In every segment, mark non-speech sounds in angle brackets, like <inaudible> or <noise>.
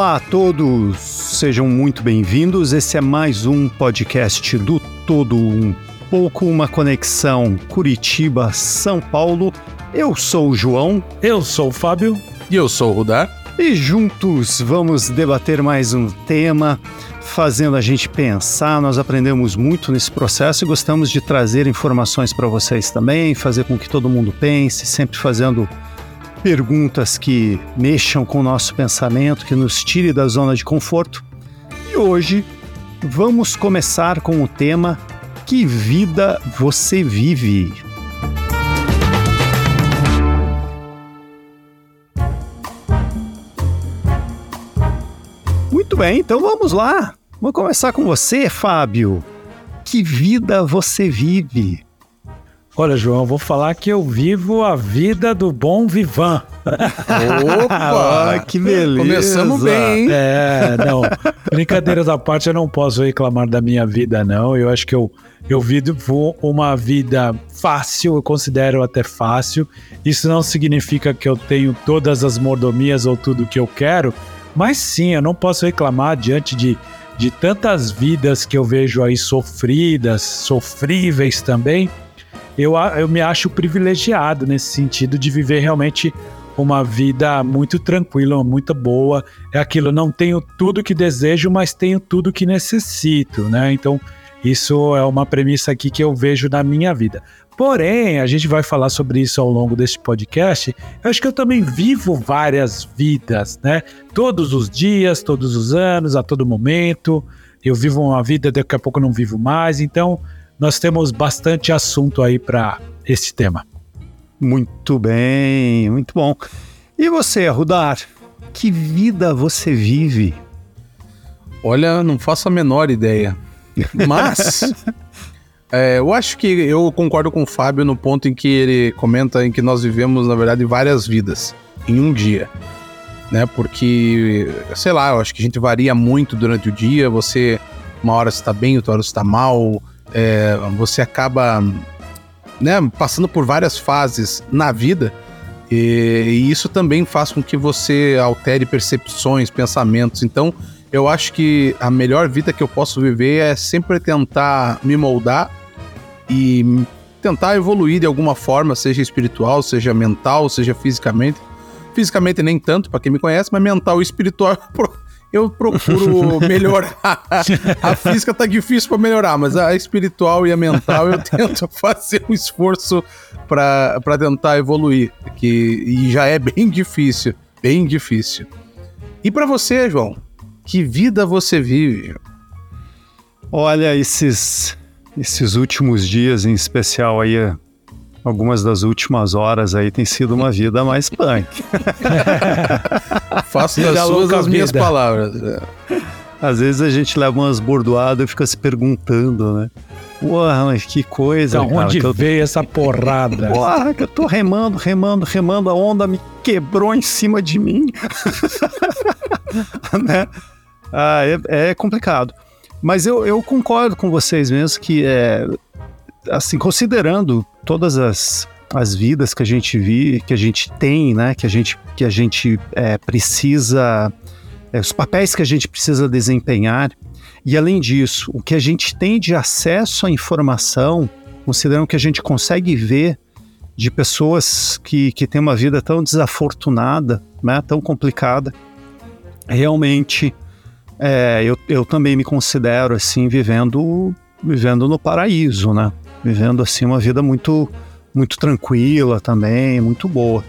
Olá a todos, sejam muito bem-vindos. Esse é mais um podcast do Todo Um Pouco, uma conexão Curitiba-São Paulo. Eu sou o João. Eu sou o Fábio. E eu sou o Rudar. E juntos vamos debater mais um tema, fazendo a gente pensar. Nós aprendemos muito nesse processo e gostamos de trazer informações para vocês também, fazer com que todo mundo pense, sempre fazendo perguntas que mexam com o nosso pensamento, que nos tire da zona de conforto. E hoje vamos começar com o tema Que vida você vive? Muito bem, então vamos lá. Vamos começar com você, Fábio. Que vida você vive? Olha, João, vou falar que eu vivo a vida do bom vivan. Opa! <laughs> que beleza! Começamos bem, hein? É, não. Brincadeiras à parte, eu não posso reclamar da minha vida, não. Eu acho que eu, eu vivo uma vida fácil, eu considero até fácil. Isso não significa que eu tenho todas as mordomias ou tudo que eu quero, mas sim, eu não posso reclamar diante de, de tantas vidas que eu vejo aí sofridas, sofríveis também eu, eu me acho privilegiado nesse sentido de viver realmente uma vida muito tranquila, muito boa. É aquilo, não tenho tudo que desejo, mas tenho tudo que necessito, né? Então, isso é uma premissa aqui que eu vejo na minha vida. Porém, a gente vai falar sobre isso ao longo deste podcast. Eu acho que eu também vivo várias vidas, né? Todos os dias, todos os anos, a todo momento. Eu vivo uma vida, daqui a pouco não vivo mais. Então, nós temos bastante assunto aí para esse tema. Muito bem, muito bom. E você, Rudar? Que vida você vive? Olha, não faço a menor ideia. Mas <laughs> é, eu acho que eu concordo com o Fábio no ponto em que ele comenta em que nós vivemos, na verdade, várias vidas em um dia. Né? Porque, sei lá, eu acho que a gente varia muito durante o dia. Você, uma hora está bem, outra hora está mal é, você acaba né, passando por várias fases na vida. E, e, isso também faz com que você altere percepções, pensamentos. Então, eu acho que a melhor vida que eu posso viver é sempre tentar me moldar e tentar evoluir de alguma forma, seja espiritual, seja mental, seja fisicamente. Fisicamente nem tanto, para quem me conhece, mas mental e espiritual <laughs> eu procuro <laughs> melhorar. a física tá difícil para melhorar, mas a espiritual e a mental eu tento <laughs> fazer um esforço para tentar evoluir, que e já é bem difícil, bem difícil. E para você, João, que vida você vive? Olha, esses esses últimos dias em especial aí algumas das últimas horas aí tem sido uma vida mais punk. <laughs> Faço das suas as minhas palavras. É. Às vezes a gente leva umas bordoadas e fica se perguntando, né? Porra, mas que coisa, da cara. onde eu... veio essa porrada? Porra, que eu tô remando, remando, remando, a onda me quebrou em cima de mim. <laughs> né? Ah, é, é, complicado. Mas eu, eu concordo com vocês mesmo que é, assim, considerando todas as, as vidas que a gente vive, que a gente tem, né, que a gente, que a gente é, precisa, é, os papéis que a gente precisa desempenhar, e além disso, o que a gente tem de acesso à informação, considerando que a gente consegue ver de pessoas que, que têm uma vida tão desafortunada, né, tão complicada, realmente é, eu, eu também me considero assim vivendo vivendo no paraíso, né? Vivendo assim uma vida muito muito tranquila também, muito boa.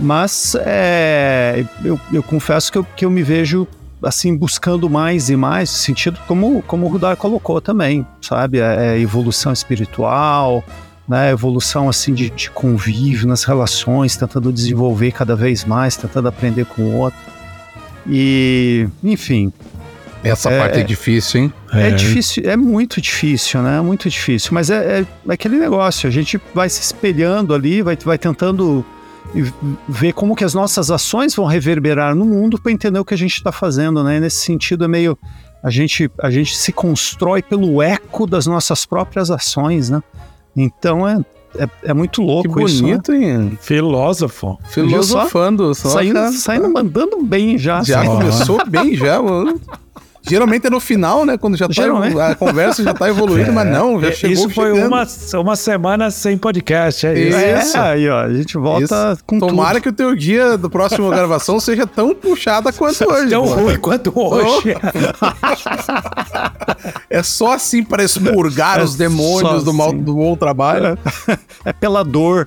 Mas é, eu, eu confesso que eu, que eu me vejo assim buscando mais e mais sentido como como o Rudar colocou também, sabe? É, é evolução espiritual, né? Evolução assim de, de convívio nas relações, tentando desenvolver cada vez mais, tentando aprender com o outro. E, enfim, essa é, parte é, é difícil, hein? É, é, difícil, é muito difícil, né? Muito difícil. Mas é, é, é, aquele negócio, a gente vai se espelhando ali, vai, vai tentando ver como que as nossas ações vão reverberar no mundo para entender o que a gente está fazendo, né? E nesse sentido é meio a gente a gente se constrói pelo eco das nossas próprias ações, né? Então é é, é muito louco que bonito, isso. Né? hein? Filósofo. Filosofando. Só, saindo, saindo mandando bem já. Já assim. começou bem já, mano. <laughs> Geralmente é no final, né? Quando já tá, a conversa já tá evoluindo, é. mas não, já chegou Isso foi uma, uma semana sem podcast, é isso. É, isso. aí, ó, a gente volta isso. com Tomara tudo. que o teu dia do próximo <laughs> gravação seja tão puxada quanto hoje. Tão ruim quanto hoje. <laughs> é só assim para expurgar é os demônios do, mal, assim. do bom trabalho. É pela dor.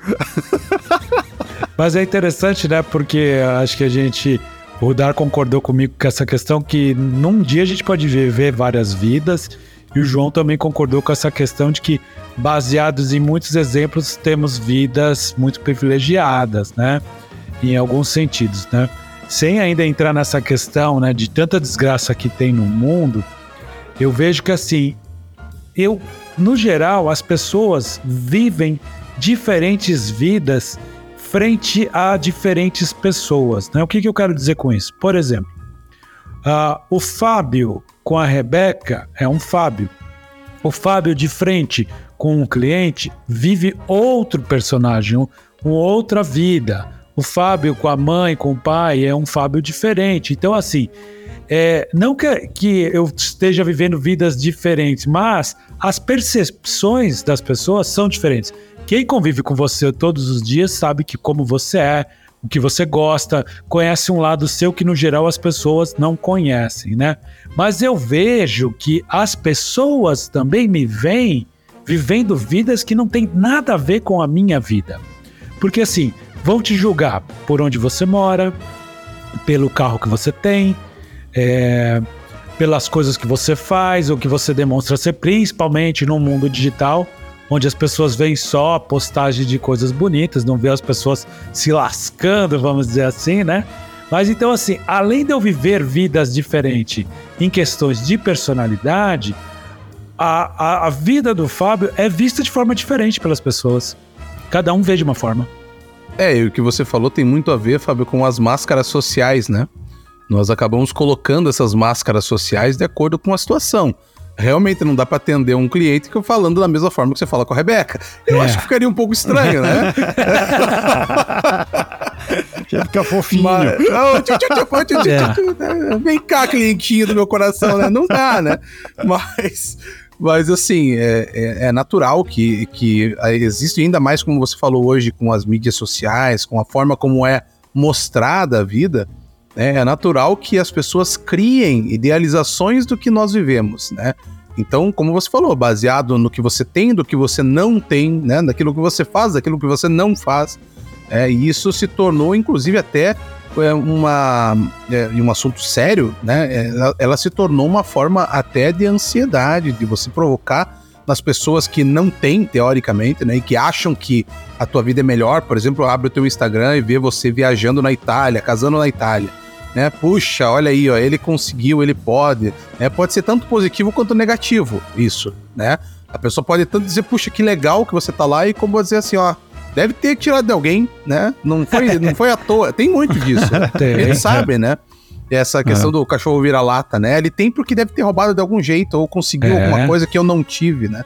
<laughs> Mas é interessante, né? Porque acho que a gente o Dar concordou comigo com essa questão que num dia a gente pode viver várias vidas, e o João também concordou com essa questão de que, baseados em muitos exemplos, temos vidas muito privilegiadas, né? Em alguns sentidos, né? Sem ainda entrar nessa questão, né, de tanta desgraça que tem no mundo, eu vejo que assim, eu, no geral, as pessoas vivem diferentes vidas frente a diferentes pessoas. Né? O que, que eu quero dizer com isso? Por exemplo, uh, o Fábio com a Rebeca é um Fábio. O Fábio de frente com um cliente vive outro personagem, um, uma outra vida. O Fábio com a mãe, com o pai, é um Fábio diferente. Então, assim, é, não que, que eu esteja vivendo vidas diferentes, mas as percepções das pessoas são diferentes. Quem convive com você todos os dias sabe que como você é, o que você gosta, conhece um lado seu que no geral as pessoas não conhecem, né? Mas eu vejo que as pessoas também me veem vivendo vidas que não tem nada a ver com a minha vida. Porque assim, vão te julgar por onde você mora, pelo carro que você tem, é, pelas coisas que você faz, ou que você demonstra ser, principalmente no mundo digital onde as pessoas veem só postagem de coisas bonitas, não vê as pessoas se lascando, vamos dizer assim, né? Mas então, assim, além de eu viver vidas diferentes em questões de personalidade, a, a, a vida do Fábio é vista de forma diferente pelas pessoas. Cada um vê de uma forma. É, e o que você falou tem muito a ver, Fábio, com as máscaras sociais, né? Nós acabamos colocando essas máscaras sociais de acordo com a situação realmente não dá para atender um cliente que eu falando da mesma forma que você fala com a Rebeca. Eu é. acho que ficaria um pouco estranho, né? <laughs> Já fica fofinho. Mas, é. Vem cá, clientinho do meu coração, né? Não dá, né? Mas, mas assim, é, é, é, natural que, que existe ainda mais, como você falou hoje, com as mídias sociais, com a forma como é mostrada a vida, né? É natural que as pessoas criem idealizações do que nós vivemos, né? Então, como você falou, baseado no que você tem, do que você não tem, né? Daquilo que você faz, daquilo que você não faz. É, e isso se tornou, inclusive, até é, uma, é, um assunto sério, né? Ela, ela, se tornou uma forma até de ansiedade, de você provocar nas pessoas que não têm, teoricamente, né? E que acham que a tua vida é melhor. Por exemplo, abre o teu Instagram e vê você viajando na Itália, casando na Itália né? Puxa, olha aí, ó, ele conseguiu, ele pode. Né? Pode ser tanto positivo quanto negativo, isso, né? A pessoa pode tanto dizer, puxa, que legal que você tá lá, e como dizer assim, ó, deve ter tirado de alguém, né? Não foi, <laughs> não foi à toa. Tem muito disso. <laughs> Tem. Ele sabe, né? Essa questão do cachorro vira-lata, né? Ele tem porque deve ter roubado de algum jeito ou conseguiu é. alguma coisa que eu não tive, né?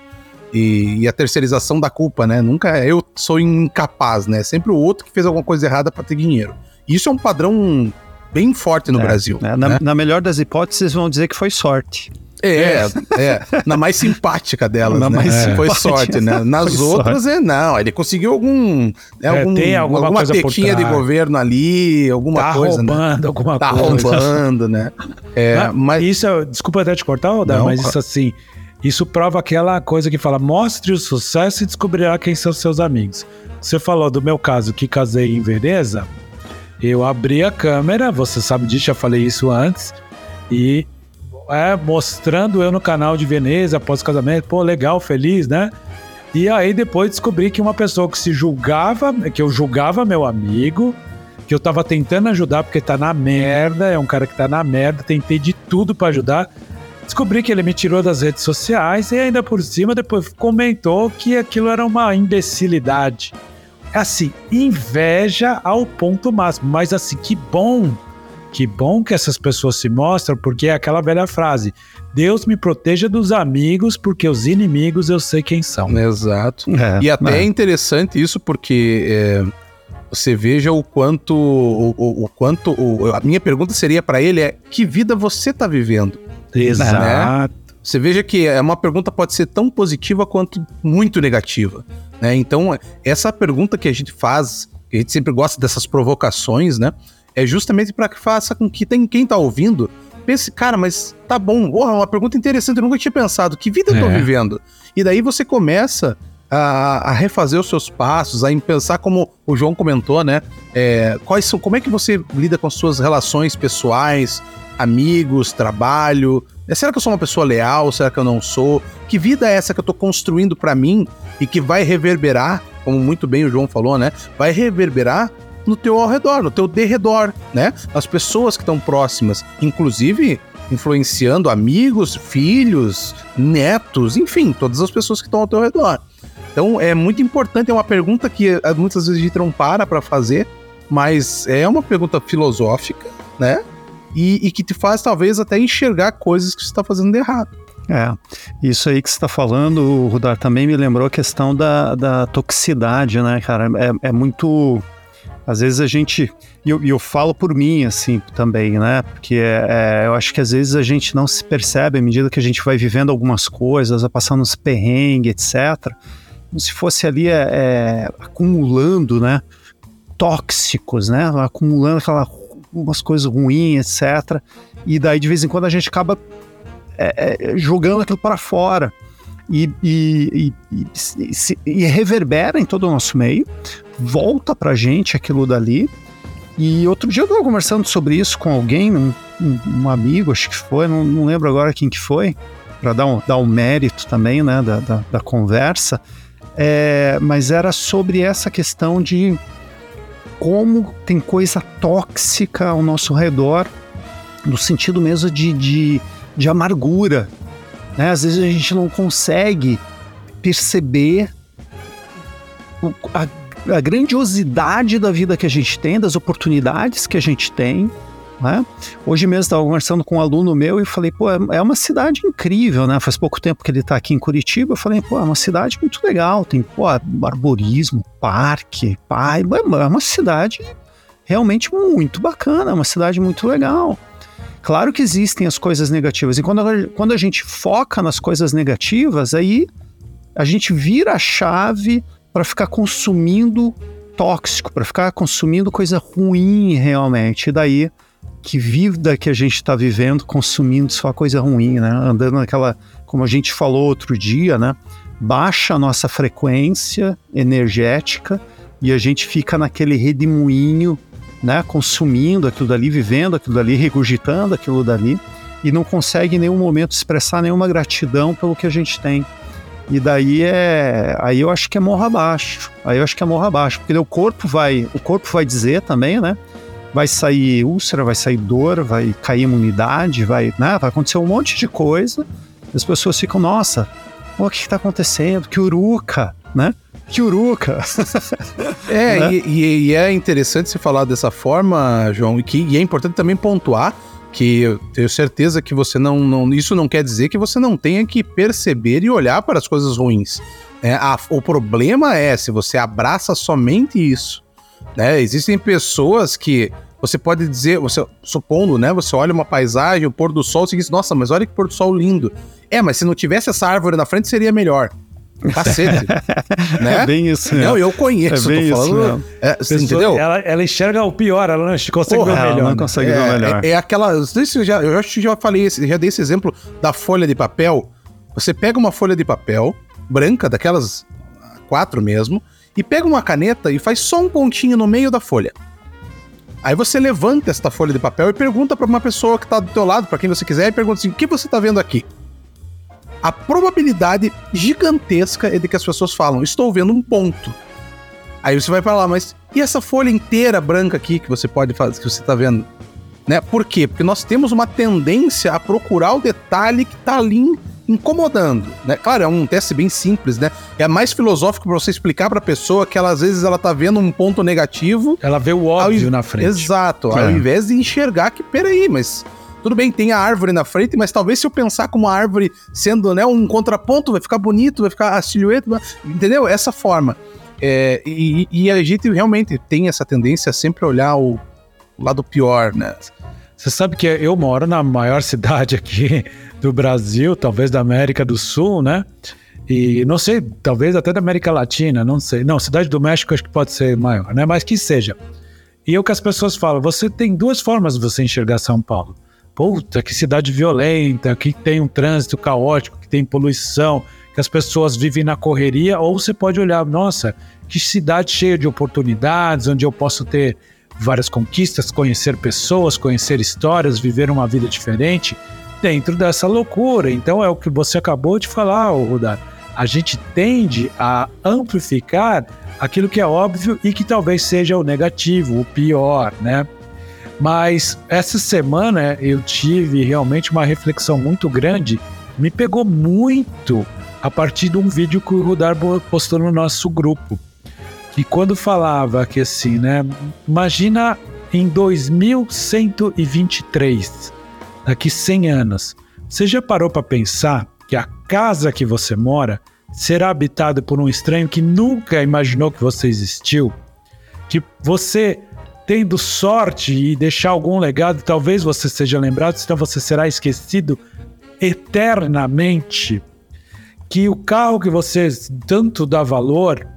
E, e, a terceirização da culpa, né? Nunca eu sou incapaz, né? Sempre o outro que fez alguma coisa errada para ter dinheiro. Isso é um padrão bem forte no é, Brasil. É, na, né? na, melhor das hipóteses, vão dizer que foi sorte. É, é, na mais simpática delas, na né? Mais é. Foi sorte, né? <laughs> Nas foi outras, sorte. é não. Ele conseguiu algum. Né, algum tem alguma, alguma tetinha de governo ali, alguma tá coisa. Né? roubando né? alguma tá coisa. Tá roubando, né? É, mas... Isso, desculpa até te cortar, Oda, mas isso assim. Isso prova aquela coisa que fala: mostre o sucesso e descobrirá quem são seus amigos. Você falou do meu caso que casei em Veneza. Eu abri a câmera, você sabe disso, já falei isso antes, e é, mostrando eu no canal de Veneza após o casamento, pô, legal, feliz, né? E aí depois descobri que uma pessoa que se julgava, que eu julgava meu amigo, que eu tava tentando ajudar porque tá na merda, é um cara que tá na merda, tentei de tudo para ajudar. Descobri que ele me tirou das redes sociais e ainda por cima depois comentou que aquilo era uma imbecilidade assim, inveja ao ponto máximo. Mas assim, que bom Que bom que essas pessoas se mostram, porque é aquela velha frase: Deus me proteja dos amigos, porque os inimigos eu sei quem são. Exato. É, e até é. é interessante isso, porque é, você veja o quanto. O, o, o quanto o, a minha pergunta seria para ele é: que vida você está vivendo? Exato. Né? Você veja que é uma pergunta pode ser tão positiva quanto muito negativa. Né? Então, essa pergunta que a gente faz, que a gente sempre gosta dessas provocações, né? É justamente para que faça com que tem, quem tá ouvindo pense, cara, mas tá bom, porra, uma pergunta interessante, eu nunca tinha pensado, que vida eu tô é. vivendo? E daí você começa a, a, refazer os seus passos, a pensar como o João comentou, né? É, quais são, como é que você lida com as suas relações pessoais, amigos, trabalho? É, será que eu sou uma pessoa leal? Será que eu não sou? Que vida é essa que eu tô construindo para mim e que vai reverberar, como muito bem o João falou, né? Vai reverberar no teu ao redor, no teu derredor, né? As pessoas que estão próximas, inclusive influenciando amigos, filhos, netos, enfim, todas as pessoas que estão ao teu redor. Então é muito importante, é uma pergunta que eh, muitas vezes a gente não para para fazer, mas é uma pergunta filosófica, né? E, e que te faz talvez até enxergar coisas que você está fazendo de errado. É, isso aí que você está falando, Rudar, também me lembrou a questão da, da toxicidade, né, cara? É, é muito. Às vezes a gente. E eu, eu, falo por mim, assim, também, né? Porque é, é, eu acho que às vezes a gente não se percebe à medida que a gente vai vivendo algumas coisas, vai passando uns perrengues, etc. Como se fosse ali é, é, acumulando, né? Tóxicos, né? Acumulando aquela umas coisas ruins, etc. E daí, de vez em quando, a gente acaba é, é, jogando aquilo para fora. E, e, e, e, reverbera em todo o nosso meio, volta pra gente aquilo dali. E outro dia eu estava conversando sobre isso com alguém, um, um amigo, acho que foi, não, não, lembro agora quem que foi, para dar um, dar um mérito também né, da, da, da conversa. É, mas era sobre essa questão de como tem coisa tóxica ao nosso redor, no sentido mesmo de, de, de amargura. Né? Às vezes a gente não consegue perceber a, a grandiosidade da vida que a gente tem, das oportunidades que a gente tem, né? Hoje mesmo estava conversando com um aluno meu e falei, pô, é, é uma cidade incrível, né? Faz pouco tempo que ele está aqui em Curitiba. Eu falei, pô, é uma cidade muito legal, tem pô, arborismo, parque, pai, é uma cidade realmente muito bacana, é uma cidade muito legal. Claro que existem as coisas negativas, e quando quando a gente foca nas coisas negativas, aí a gente vira a chave para ficar consumindo tóxico, para ficar consumindo coisa ruim realmente. E daí que vida que a gente está vivendo consumindo só coisa ruim, né? Andando naquela, como a gente falou outro dia, né? Baixa a nossa frequência energética e a gente fica naquele redemoinho, né? Consumindo aquilo dali, vivendo aquilo dali, regurgitando aquilo dali e não consegue em nenhum momento expressar nenhuma gratidão pelo que a gente tem. E daí é, aí eu acho que é morra abaixo. Aí eu acho que é morra abaixo, porque o corpo vai, o corpo vai dizer também, né? Vai sair úlcera, vai sair dor, vai cair imunidade, vai, né, vai acontecer um monte de coisa. As pessoas ficam, nossa, o que está acontecendo? Que uruca, né? Que uruca. <laughs> é, né? e, e, é interessante se falar dessa forma, João, e, que, e é importante também pontuar que eu tenho certeza que você não, não, Isso não quer dizer que você não tenha que perceber e olhar para as coisas ruins. É, a, o problema é se você abraça somente isso né? Existem pessoas que você pode dizer, você supondo, né? Você olha uma paisagem, o pôr do sol, você diz, nossa, mas olha que pôr do sol lindo. É, mas se não tivesse essa árvore na frente, seria melhor. Cacete. <laughs> né? É bem isso. Não, eu conheço, é tô falando. É, Pessoa, entendeu? Ela, ela, enxerga o pior, ela não consegue Porra, ver o melhor. Ela não consegue é, ver o melhor. É, é aquela. Eu já, eu acho que já falei, já dei esse exemplo da folha de papel. Você pega uma folha de papel branca, daquelas quatro mesmo, e pega uma caneta e faz só um pontinho no meio da folha. Aí você levanta esta folha de papel e pergunta para uma pessoa que está do teu lado, para quem você quiser, e pergunta assim: "O que você está vendo aqui?" A probabilidade gigantesca é de que as pessoas falam: "Estou vendo um ponto". Aí você vai para lá, mas e essa folha inteira branca aqui que você pode fazer, que você está vendo? Né? Por quê? Porque nós temos uma tendência a procurar o detalhe que está ali incomodando, né? Claro, é um teste bem simples, né? É mais filosófico para você explicar para a pessoa que ela às vezes ela tá vendo um ponto negativo, ela vê o óbvio na frente. Exato, é. ao invés de enxergar que peraí, mas tudo bem, tem a árvore na frente, mas talvez se eu pensar como uma árvore sendo né, um contraponto, vai ficar bonito, vai ficar a silhueta, entendeu? Essa forma. É, e, e, a gente realmente tem essa tendência a sempre olhar o lado pior, né? Você sabe que eu moro na maior cidade aqui do Brasil, talvez da América do Sul, né? E não sei, talvez até da América Latina, não sei. Não, Cidade do México acho que pode ser maior, né? Mas que seja. E é o que as pessoas falam, você tem duas formas de você enxergar São Paulo. Puta, que cidade violenta, que tem um trânsito caótico, que tem poluição, que as pessoas vivem na correria, ou você pode olhar, nossa, que cidade cheia de oportunidades, onde eu posso ter várias conquistas, conhecer pessoas, conhecer histórias, viver uma vida diferente dentro dessa loucura. Então é o que você acabou de falar, Rudar. A gente tende a amplificar aquilo que é óbvio e que talvez seja o negativo, o pior, né? Mas essa semana eu tive realmente uma reflexão muito grande, me pegou muito a partir de um vídeo que o Rudar postou no nosso grupo. E quando falava que assim, né? Imagina em 2123, daqui 100 anos, você já parou para pensar que a casa que você mora será habitada por um estranho que nunca imaginou que você existiu? Que você tendo sorte e deixar algum legado, talvez você seja lembrado, senão você será esquecido eternamente. Que o carro que você tanto dá valor,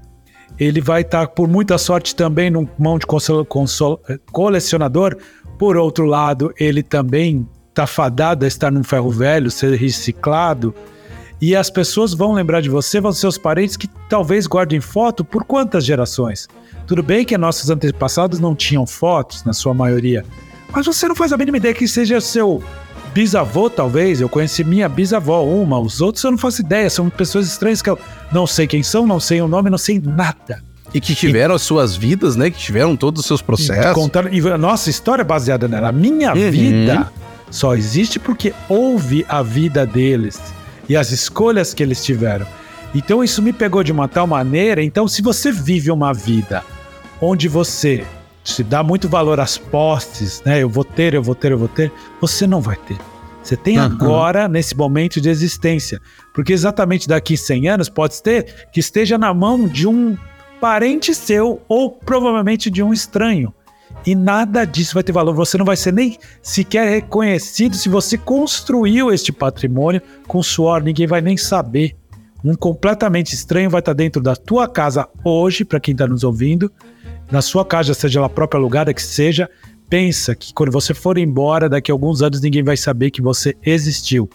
ele vai estar, por muita sorte, também num mão de colecionador. Por outro lado, ele também está fadado a estar num ferro velho, ser reciclado. E as pessoas vão lembrar de você, vão ser seus parentes que talvez guardem foto por quantas gerações? Tudo bem que nossos antepassados não tinham fotos, na sua maioria, mas você não faz a mínima ideia que seja seu bisavô, talvez. Eu conheci minha bisavó, uma, os outros eu não faço ideia, são pessoas estranhas que eu não sei quem são, não sei o nome, não sei nada. E que tiveram e, as suas vidas, né? Que tiveram todos os seus processos. Contaram, e a nossa história é baseada nela. A minha uhum. vida só existe porque houve a vida deles e as escolhas que eles tiveram. Então isso me pegou de uma tal maneira. Então, se você vive uma vida onde você se dá muito valor às postes, né? Eu vou ter, eu vou ter, eu vou ter, você não vai ter. Você tem uhum. agora, nesse momento de existência. Porque exatamente daqui 100 anos pode ter que esteja na mão de um parente seu ou provavelmente de um estranho. E nada disso vai ter valor. Você não vai ser nem sequer reconhecido se você construiu este patrimônio com suor. Ninguém vai nem saber. Um completamente estranho vai estar dentro da tua casa hoje, para quem está nos ouvindo, na sua casa, seja ela própria alugada que seja, pensa que quando você for embora, daqui a alguns anos ninguém vai saber que você existiu.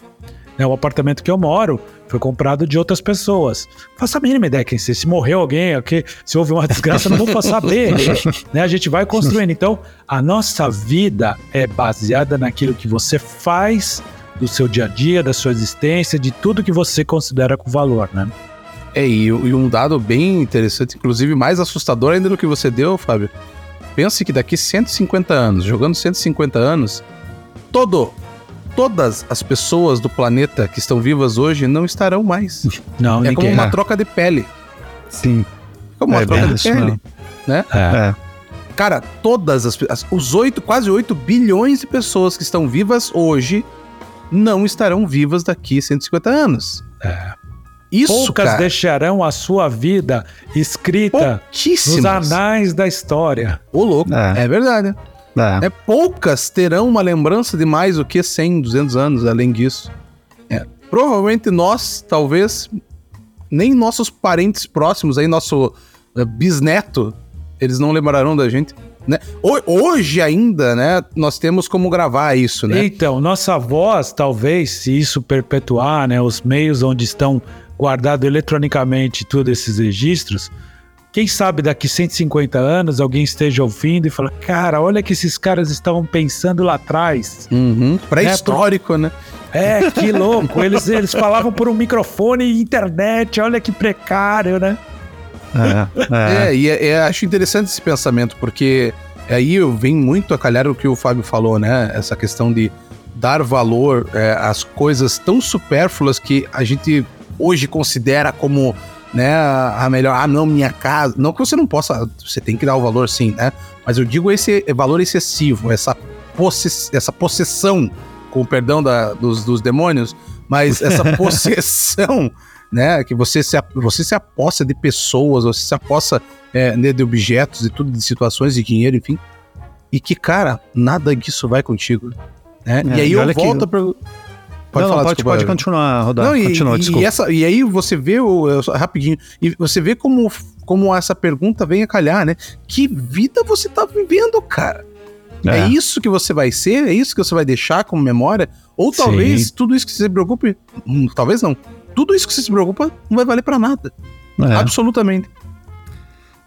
É, o apartamento que eu moro foi comprado de outras pessoas. Faça a mínima ideia quem se, se morreu alguém, aqui, se houve uma desgraça, não vou saber. <laughs> né? A gente vai construindo. Então, a nossa vida é baseada naquilo que você faz do seu dia a dia, da sua existência, de tudo que você considera com valor, né? É, e, e, um dado bem interessante, inclusive mais assustador ainda do que você deu, Fábio. Pense que daqui 150 anos, jogando 150 anos, todo, todas as pessoas do planeta que estão vivas hoje não estarão mais. <laughs> Não, é como uma troca de pele. Sim. É como uma é troca de pele. Né? É. é. Cara, todas as, as os 8, quase 8 bilhões de pessoas que estão vivas hoje não estarão vivas daqui 150 anos. É. Isso, Poucas cara. deixarão a sua vida escrita nos anais da história. Ô, louco. É, é verdade. É. é. Poucas terão uma lembrança de mais do que 100, 200 anos, além disso. É. Provavelmente nós, talvez, nem nossos parentes próximos, aí nosso uh, bisneto, eles não lembrarão da gente. Né? Hoje ainda, né, nós temos como gravar isso, né? Então, nossa voz, talvez, se isso perpetuar, né, os meios onde estão guardado eletronicamente todos esses registros, quem sabe daqui 150 anos alguém esteja ouvindo e fala: Cara, olha que esses caras estavam pensando lá atrás. Uhum. Pré-histórico, né? É, que <laughs> louco. eles, eles falavam por um microfone e internet, olha que precário, né? É, é. é e é, é, acho interessante esse pensamento, porque aí eu venho muito a calhar o que o Fábio falou, né? Essa questão de dar valor é, às coisas tão supérfluas que a gente hoje considera como né, a melhor, ah, não, minha casa. Não que você não possa, você tem que dar o valor sim, né? Mas eu digo esse valor excessivo, essa, possess, essa possessão, com o perdão da, dos, dos demônios, mas essa <laughs> possessão, né, que você se, você se aposta de pessoas, você se aposta é, né, de objetos e tudo, de situações, de dinheiro, enfim. E que, cara, nada disso vai contigo. Né? É, e aí eu volto que... pra Pode não, falar, não, pode, pode continuar, Rodar. Não, e, Continua, e, essa, e aí você vê, o, rapidinho, e você vê como, como essa pergunta vem a calhar, né? Que vida você tá vivendo, cara? É. é. isso que você vai ser? É isso que você vai deixar como memória? Ou talvez Sim. tudo isso que você se preocupe, hum, talvez não. Tudo isso que você se preocupa não vai valer para nada. É. Absolutamente.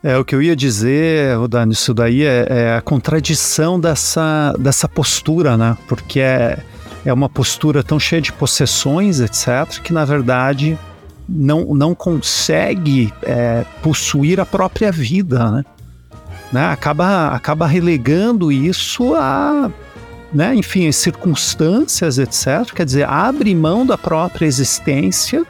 É, o que eu ia dizer, Rodani, isso daí é, é, a contradição dessa, dessa postura, né? Porque é, é uma postura tão cheia de possessões, etc., que na verdade não, não consegue é, possuir a própria vida, né? né? Acaba, acaba relegando isso a, né, enfim, circunstâncias, etc. Quer dizer, abre mão da própria existência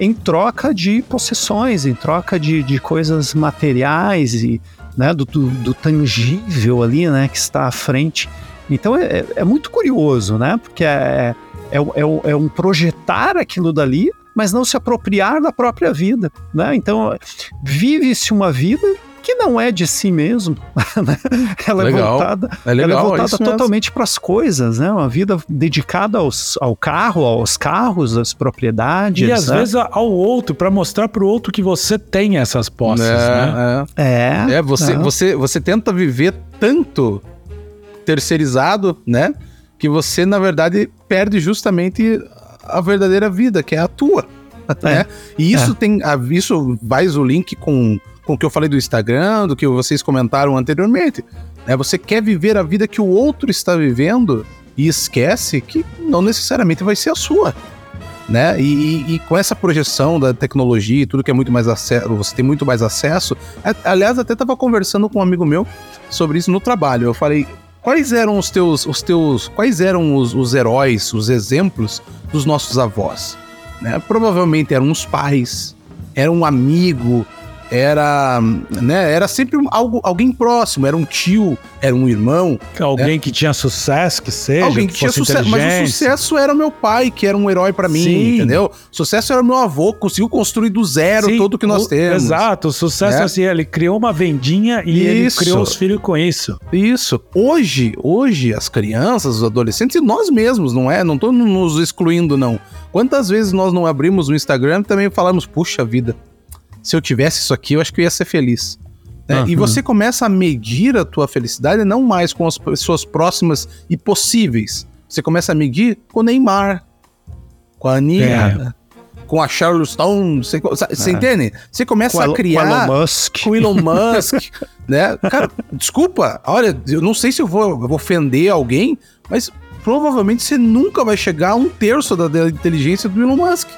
em troca de possessões, em troca de, de coisas materiais e né, do, do, do tangível ali, né, que está à frente. Então é, é muito curioso, né? Porque é, é, é, é um projetar aquilo dali, mas não se apropriar da própria vida, né? Então vive-se uma vida que não é de si mesmo, <laughs> né? ela é legal. é voltada, é legal, ela é voltada é totalmente para as coisas, né? Uma vida dedicada aos, ao carro, aos carros, às propriedades. E às né? vezes ao outro, para mostrar para o outro que você tem essas posses, é, né? É, é, é você, Você, você tenta viver tanto terceirizado, né? Que você, na verdade, perde justamente a verdadeira vida, que é a tua. É. Né? E isso é. tem. Isso faz o link com, com o que eu falei do Instagram, do que vocês comentaram anteriormente. Né? Você quer viver a vida que o outro está vivendo e esquece que não necessariamente vai ser a sua. Né? E, e, e, com essa projeção da tecnologia e tudo que é muito mais acesso, você tem muito mais acesso. Aliás, até estava conversando com um amigo meu sobre isso no trabalho. Eu falei, Quais eram os teus, os teus, quais eram os, os heróis, os exemplos dos nossos avós? Né? Provavelmente eram os pais, era um amigo, era, né, era sempre algo, alguém próximo, era um tio, era um irmão. Alguém né? que tinha sucesso, que seja. Alguém que, que tinha sucesso, mas o sucesso era meu pai, que era um herói para mim, Sim. entendeu? Sucesso era meu avô, conseguiu construir do zero Sim, tudo que nós o, temos. Exato, o sucesso né? assim, ele criou uma vendinha e isso. ele criou os filhos com isso. Isso. Hoje, hoje as crianças, os adolescentes e nós mesmos, não é? Não tô nos excluindo não. Quantas vezes nós não abrimos o Instagram e também falamos, puxa vida, se eu tivesse isso aqui, eu acho que eu ia ser feliz. Né? Uhum. E você começa a medir a tua felicidade não mais com as pessoas próximas e possíveis. Você começa a medir com o Neymar, com a Anitta, é. com a Charleston. Você, você é. entende? Você começa com a criar. Com Elon Musk. Com Elon <laughs> Musk. né? Cara, desculpa. Olha, eu não sei se eu vou, eu vou ofender alguém, mas provavelmente você nunca vai chegar a um terço da, da inteligência do Elon Musk.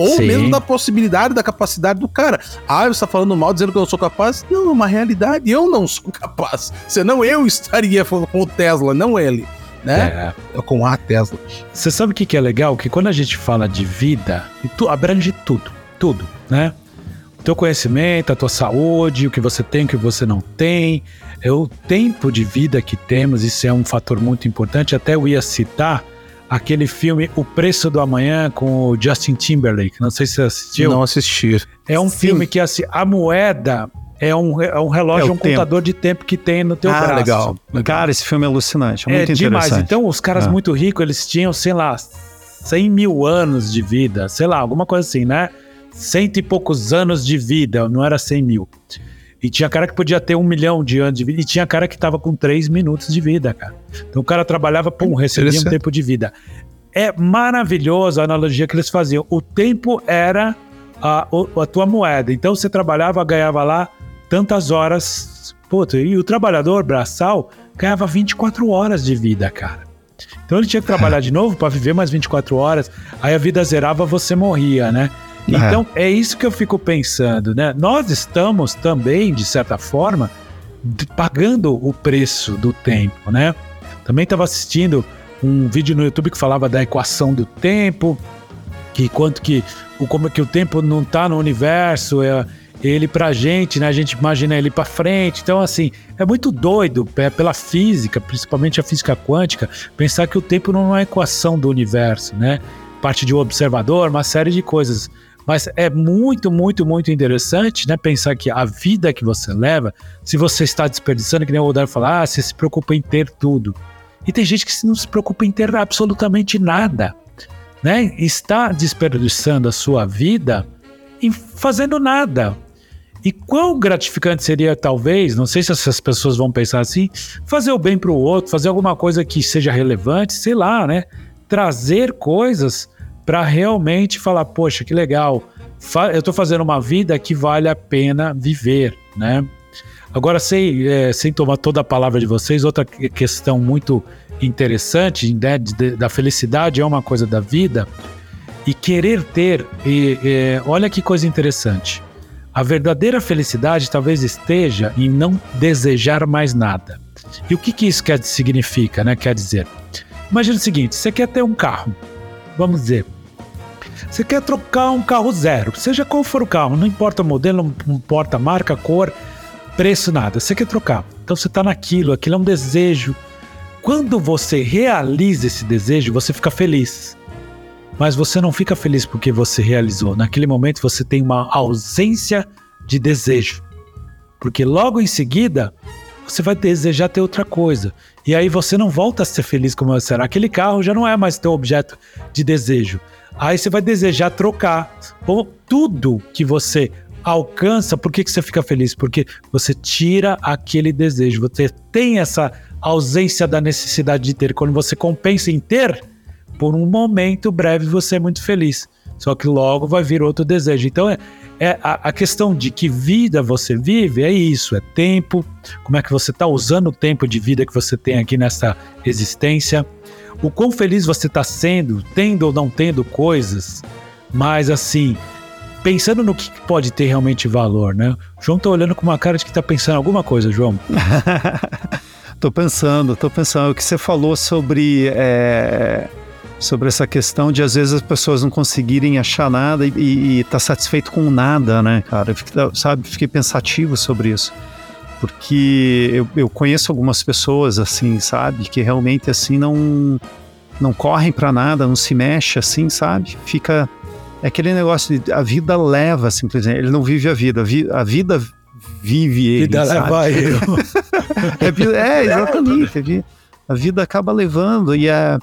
Ou Sim. mesmo da possibilidade, da capacidade do cara. Ah, você tá falando mal dizendo que eu não sou capaz? Não, é uma realidade. Eu não sou <laughs> capaz. Senão eu estaria com o Tesla, não ele. Né? É. Com a Tesla. Você sabe o que, que é legal? Que quando a gente fala de vida, tu, abrange tudo. Tudo, né? O teu conhecimento, a tua saúde, o que você tem, o que você não tem, é o tempo de vida que temos, isso é um fator muito importante. Até eu ia citar aquele filme O Preço do Amanhã com o Justin Timberlake. Não sei se você assistiu. Não assisti. É um Sim. filme que assim, a moeda é um, é um relógio, é um tempo. contador de tempo que tem no teu ah, braço. Legal. legal. Cara, esse filme é alucinante, é muito é demais. Então, os caras é. muito ricos, eles tinham, sei lá, 100 mil anos de vida, sei lá, alguma coisa assim, né? Cento e poucos anos de vida, não era 100 mil. E tinha cara que podia ter um milhão de anos de vida. E tinha cara que tava com três minutos de vida, cara. Então o cara trabalhava, pum, recebia um tempo de vida. É maravilhoso a analogia que eles faziam. O tempo era a, a tua moeda. Então você trabalhava, ganhava lá tantas horas. Puta, e o trabalhador braçal ganhava 24 horas de vida, cara. Então ele tinha que trabalhar <laughs> de novo para viver mais 24 horas. Aí a vida zerava, você morria, né? Então, é. é isso que eu fico pensando, né? Nós estamos também, de certa forma, pagando o preço do tempo, né? Também estava assistindo um vídeo no YouTube que falava da equação do tempo, que quanto que o como que o tempo não está no universo, é ele pra gente, né? A gente imagina ele para frente. Então assim, é muito doido é, pela física, principalmente a física quântica, pensar que o tempo não é uma equação do universo, né? Parte de um observador, uma série de coisas. Mas é muito, muito, muito interessante, né? Pensar que a vida que você leva, se você está desperdiçando, que nem o Odar falar, ah, você se preocupa em ter tudo. E tem gente que não se preocupa em ter absolutamente nada né, está desperdiçando a sua vida em fazendo nada. E quão gratificante seria, talvez, não sei se essas pessoas vão pensar assim, fazer o bem para o outro, fazer alguma coisa que seja relevante, sei lá, né? Trazer coisas para realmente falar, poxa, que legal, eu estou fazendo uma vida que vale a pena viver, né? Agora, sem, é, sem tomar toda a palavra de vocês, outra questão muito interessante né, de, da felicidade é uma coisa da vida e querer ter, e, e, olha que coisa interessante. A verdadeira felicidade talvez esteja em não desejar mais nada. E o que, que isso quer significa, né? Quer dizer, imagina o seguinte: você quer ter um carro, vamos dizer, você quer trocar um carro zero, seja qual for o carro, não importa o modelo, não importa a marca, cor, preço, nada. Você quer trocar. Então você está naquilo, aquilo é um desejo, quando você realiza esse desejo, você fica feliz. Mas você não fica feliz porque você realizou. Naquele momento você tem uma ausência de desejo. Porque logo em seguida você vai desejar ter outra coisa. E aí você não volta a ser feliz como você era. Aquele carro já não é mais teu objeto de desejo. Aí você vai desejar trocar. Ou tudo que você alcança, por que, que você fica feliz? Porque você tira aquele desejo. Você tem essa ausência da necessidade de ter. Quando você compensa em ter, por um momento breve você é muito feliz. Só que logo vai vir outro desejo. Então é, é a, a, questão de que vida você vive é isso, é tempo, como é que você está usando o tempo de vida que você tem aqui nessa existência, o quão feliz você está sendo, tendo ou não tendo coisas, mas assim, pensando no que pode ter realmente valor, né? João tá olhando com uma cara de que tá pensando alguma coisa, João. <laughs> Tô pensando, tô pensando. O que você falou sobre, é, sobre essa questão de às vezes as pessoas não conseguirem achar nada e, e, e tá satisfeito com nada, né, cara? Eu fiquei, sabe, fiquei pensativo sobre isso. Porque eu, eu conheço algumas pessoas assim, sabe, que realmente assim não não correm para nada, não se mexe assim, sabe? Fica é aquele negócio de a vida leva simplesmente, ele não vive a vida, a vida vive ele. Vida sabe? leva <laughs> eu. é, é, exatamente. A vida acaba levando e é,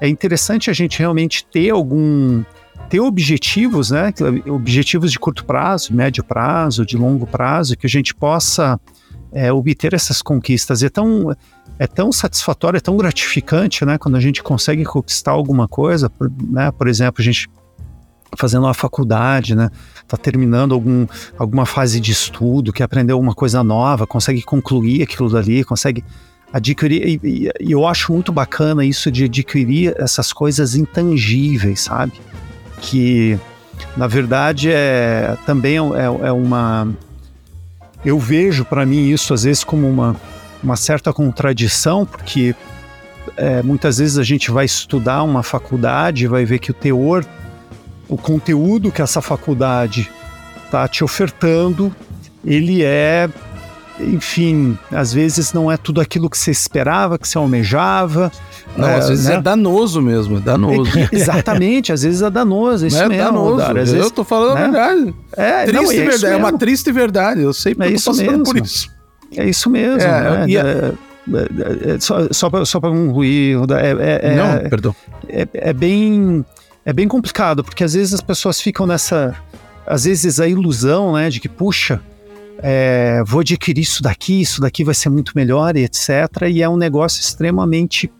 é interessante a gente realmente ter algum ter objetivos, né? Objetivos de curto prazo, médio prazo, de longo prazo, que a gente possa é, obter essas conquistas. É tão, é tão satisfatório, é tão gratificante, né? Quando a gente consegue conquistar alguma coisa, por, né? Por exemplo, a gente fazendo uma faculdade, né? Tá terminando algum, alguma fase de estudo, que aprendeu alguma coisa nova, consegue concluir aquilo dali, consegue adquirir. E, e, e, eu acho muito bacana isso de adquirir essas coisas intangíveis, sabe? Que na verdade é também é, é uma. Eu vejo para mim isso às vezes como uma, uma certa contradição, porque é, muitas vezes a gente vai estudar uma faculdade, vai ver que o teor o conteúdo que essa faculdade está te ofertando, ele é, enfim, às vezes não é tudo aquilo que você esperava, que você almejava. Não, é, às vezes né? é danoso mesmo, é danoso. É, <laughs> exatamente, às vezes é danoso, é isso é mesmo. Danoso. Às vezes, eu tô falando né? a verdade. É, triste não, é, verdade, é uma triste verdade, eu sei porque é isso eu tô mesmo. por isso. É isso mesmo. É, né? é, é, só, só, só para concluir, é, é, não, perdão. É, é bem é bem complicado, porque às vezes as pessoas ficam nessa. Às vezes a ilusão, né, de que, puxa, é, vou adquirir isso daqui, isso daqui vai ser muito melhor e etc. E é um negócio extremamente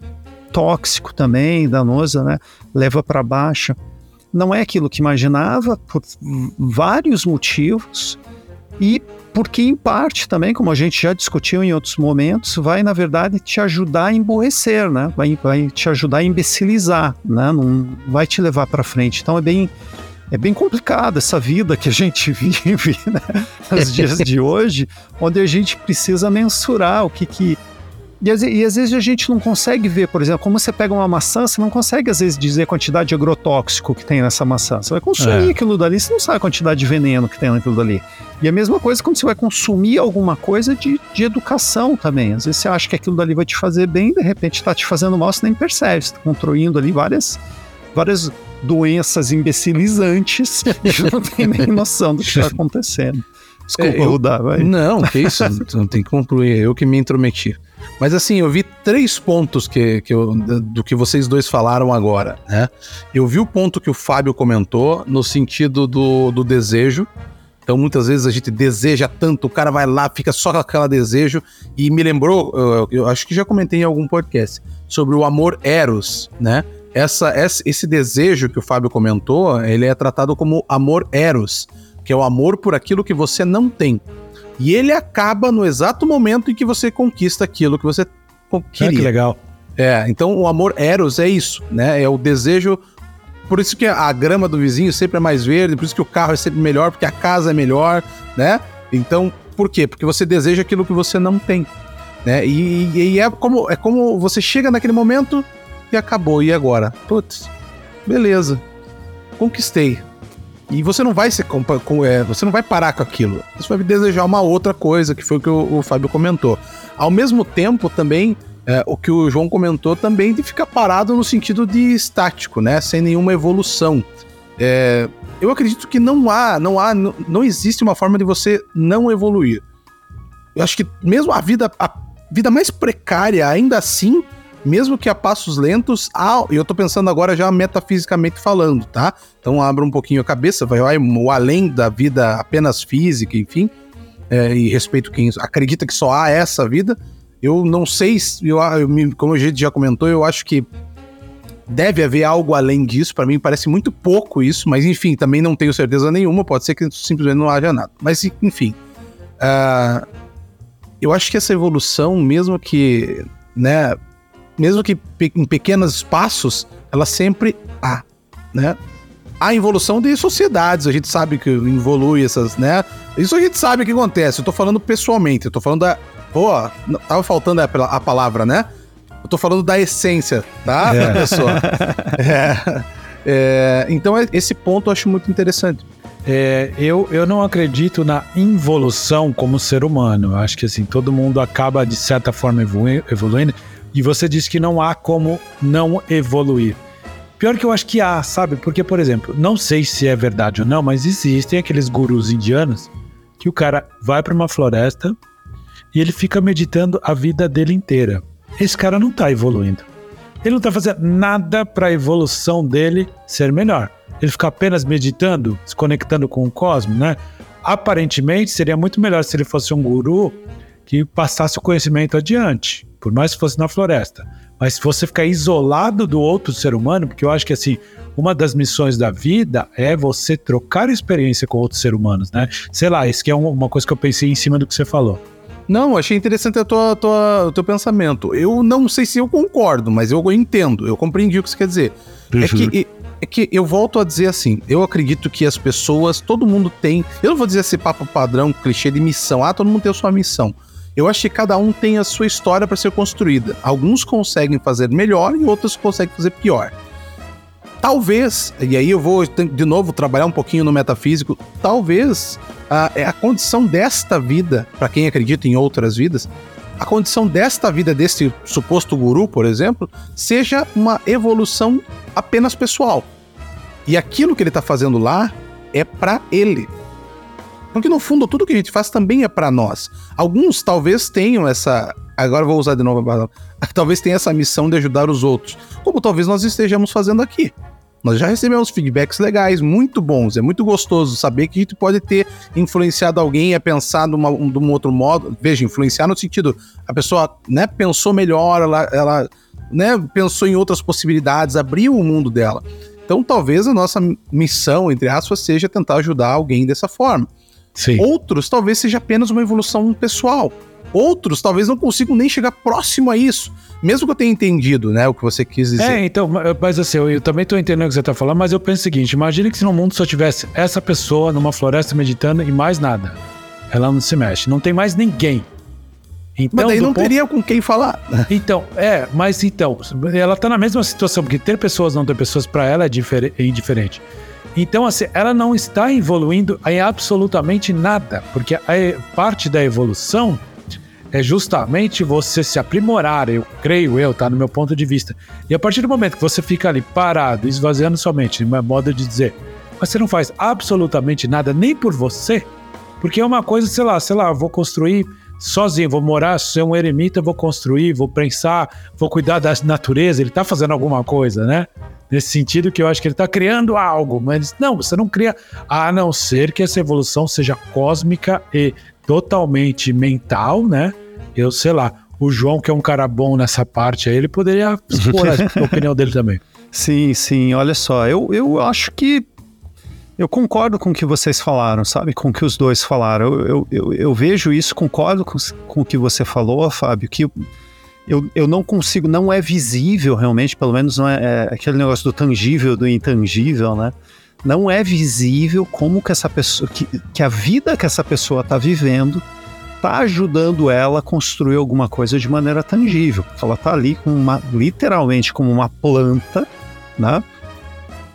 tóxico também, danoso, né? Leva para baixo. Não é aquilo que imaginava por vários motivos e porque em parte também, como a gente já discutiu em outros momentos, vai na verdade te ajudar a emborrecer, né? Vai, vai te ajudar a imbecilizar, né? Não vai te levar para frente. Então é bem é bem complicado essa vida que a gente <laughs> vive né? nos dias de hoje, onde a gente precisa mensurar o que que E, e, às vezes a gente não consegue ver, por exemplo, como você pega uma maçã, você não consegue às vezes dizer a quantidade de agrotóxico que tem nessa maçã. Você vai consumir é. aquilo dali, você não sabe a quantidade de veneno que tem naquilo dali. E a mesma coisa quando você vai consumir alguma coisa de, de educação também. Às vezes você acha que aquilo dali vai te fazer bem, de repente está te fazendo mal, você nem percebe. Você está construindo ali várias, várias doenças imbecilizantes <laughs> e não tem nem noção do que está acontecendo. Desculpa, é, eu, Rudá, vai. Não, que isso, não tem que concluir, eu que me intrometi. Mas assim, eu vi três pontos que, que eu, do que vocês dois falaram agora, né? Eu vi o ponto que o Fábio comentou no sentido do, do desejo. Então, muitas vezes a gente deseja tanto, o cara vai lá, fica só com aquele desejo. E me lembrou, eu, eu acho que já comentei em algum podcast, sobre o amor eros, né? Essa, esse desejo que o Fábio comentou, ele é tratado como amor eros que é o amor por aquilo que você não tem. E ele acaba no exato momento em que você conquista aquilo que você queria. Ah, que legal. É, então o amor eros é isso, né? É o desejo por isso que a grama do vizinho sempre é mais verde, por isso que o carro é sempre melhor, porque a casa é melhor, né? Então, por quê? Porque você deseja aquilo que você não tem, né? E, e é como é como você chega naquele momento e acabou e agora, putz, beleza, conquistei. E você não vai se é, você não vai parar com aquilo. Você vai desejar uma outra coisa, que foi o que o, o Fábio comentou. Ao mesmo tempo, também, é, o que o João comentou também de ficar parado no sentido de estático, né? Sem nenhuma evolução. É, eu acredito que não há, não há, não existe uma forma de você não evoluir. Eu acho que mesmo a vida, a vida mais precária, ainda assim, mesmo que a passos lentos, e eu tô pensando agora já metafisicamente falando, tá? Então abra um pouquinho a cabeça, vai, vai o além da vida apenas física, enfim, é, e respeito quem acredita que só há essa vida. Eu não sei, eu, eu, como a gente já comentou, eu acho que deve haver algo além disso. Para mim parece muito pouco isso, mas enfim, também não tenho certeza nenhuma. Pode ser que simplesmente não haja nada. Mas enfim, uh, eu acho que essa evolução, mesmo que, né, mesmo que em pequenos passos, ela sempre há, né? A evolução de sociedades, a gente sabe que evolui essas, né? Isso a gente sabe que acontece. Eu tô falando pessoalmente, eu tô falando da. Pô, tava faltando a, a palavra, né? Eu tô falando da essência, tá? É. Da pessoa. <laughs> é, é, então, é, esse ponto eu acho muito interessante. É, eu, eu não acredito na involução como ser humano. Eu acho que assim, todo mundo acaba de certa forma evoluindo. E você disse que não há como não evoluir. Pior que eu acho que há, sabe? Porque, por exemplo, não sei se é verdade ou não, mas existem aqueles gurus indianos que o cara vai para uma floresta e ele fica meditando a vida dele inteira. Esse cara não tá evoluindo. Ele não tá fazendo nada para a evolução dele ser melhor. Ele fica apenas meditando, se conectando com o cosmos, né? Aparentemente seria muito melhor se ele fosse um guru que passasse o conhecimento adiante por mais que fosse na floresta. Mas se você ficar isolado do outro ser humano, porque eu acho que assim, uma das missões da vida é você trocar experiência com outros seres humanos, né? Sei lá, isso que é uma coisa que eu pensei em cima do que você falou. Não, achei interessante a tua, tua, o teu pensamento. Eu não sei se eu concordo, mas eu entendo, eu compreendi o que você quer dizer. É que, é que eu volto a dizer assim, eu acredito que as pessoas, todo mundo tem. Eu não vou dizer esse papo padrão, clichê de missão. Ah, todo mundo tem a sua missão. Eu acho que cada um tem a sua história para ser construída. Alguns conseguem fazer melhor e outros conseguem fazer pior. Talvez, e aí eu vou de novo trabalhar um pouquinho no metafísico, talvez a, é a condição desta vida, para quem acredita em outras vidas, a condição desta vida, desse suposto guru, por exemplo, seja uma evolução apenas pessoal. E aquilo que ele está fazendo lá é para ele. Porque no fundo tudo que a gente faz também é para nós. Alguns talvez tenham essa. Agora vou usar de novo a palavra. <laughs> Talvez tenham essa missão de ajudar os outros. Como talvez nós estejamos fazendo aqui. Nós já recebemos feedbacks legais, muito bons. É muito gostoso saber que a gente pode ter influenciado alguém a pensar de, uma, de um outro modo. Veja, influenciar no sentido, a pessoa né, pensou melhor, ela, ela né, pensou em outras possibilidades, abriu o mundo dela. Então talvez a nossa missão, entre aspas, seja tentar ajudar alguém dessa forma. Sim. Outros talvez seja apenas uma evolução pessoal. Outros talvez não consigam nem chegar próximo a isso. Mesmo que eu tenha entendido, né, o que você quis dizer. É, então, mas assim, eu, eu também estou entendendo o que você está falando, mas eu penso o seguinte: imagine que se no mundo só tivesse essa pessoa numa floresta meditando e mais nada. Ela não se mexe, não tem mais ninguém. Então, mas daí não ponto... teria com quem falar. <laughs> Então, é, mas então, ela tá na mesma situação, porque ter pessoas não ter pessoas para ela é, é indiferente. Então, assim, ela não está evoluindo em absolutamente nada, porque a parte da evolução é justamente você se aprimorar, eu creio eu, tá? No meu ponto de vista. E a partir do momento que você fica ali parado, esvaziando sua mente, uma moda de dizer, mas você não faz absolutamente nada nem por você, porque é uma coisa, sei lá, sei lá, vou construir sozinho, vou morar, ser um eremita, vou construir, vou pensar, vou cuidar da natureza, ele tá fazendo alguma coisa, né? Nesse sentido que eu acho que ele tá criando algo, mas não, você não cria, a não ser que essa evolução seja cósmica e totalmente mental, né? Eu sei lá, o João, que é um cara bom nessa parte aí, ele poderia expor a <laughs> opinião dele também. Sim, sim, olha só, eu, eu acho que eu concordo com o que vocês falaram, sabe? Com o que os dois falaram. Eu, eu, eu, eu vejo isso, concordo com, com o que você falou, Fábio, que eu, eu não consigo, não é visível realmente, pelo menos não é, é aquele negócio do tangível, do intangível, né? Não é visível como que essa pessoa, que, que a vida que essa pessoa está vivendo está ajudando ela a construir alguma coisa de maneira tangível. Ela está ali com uma, literalmente como uma planta, né?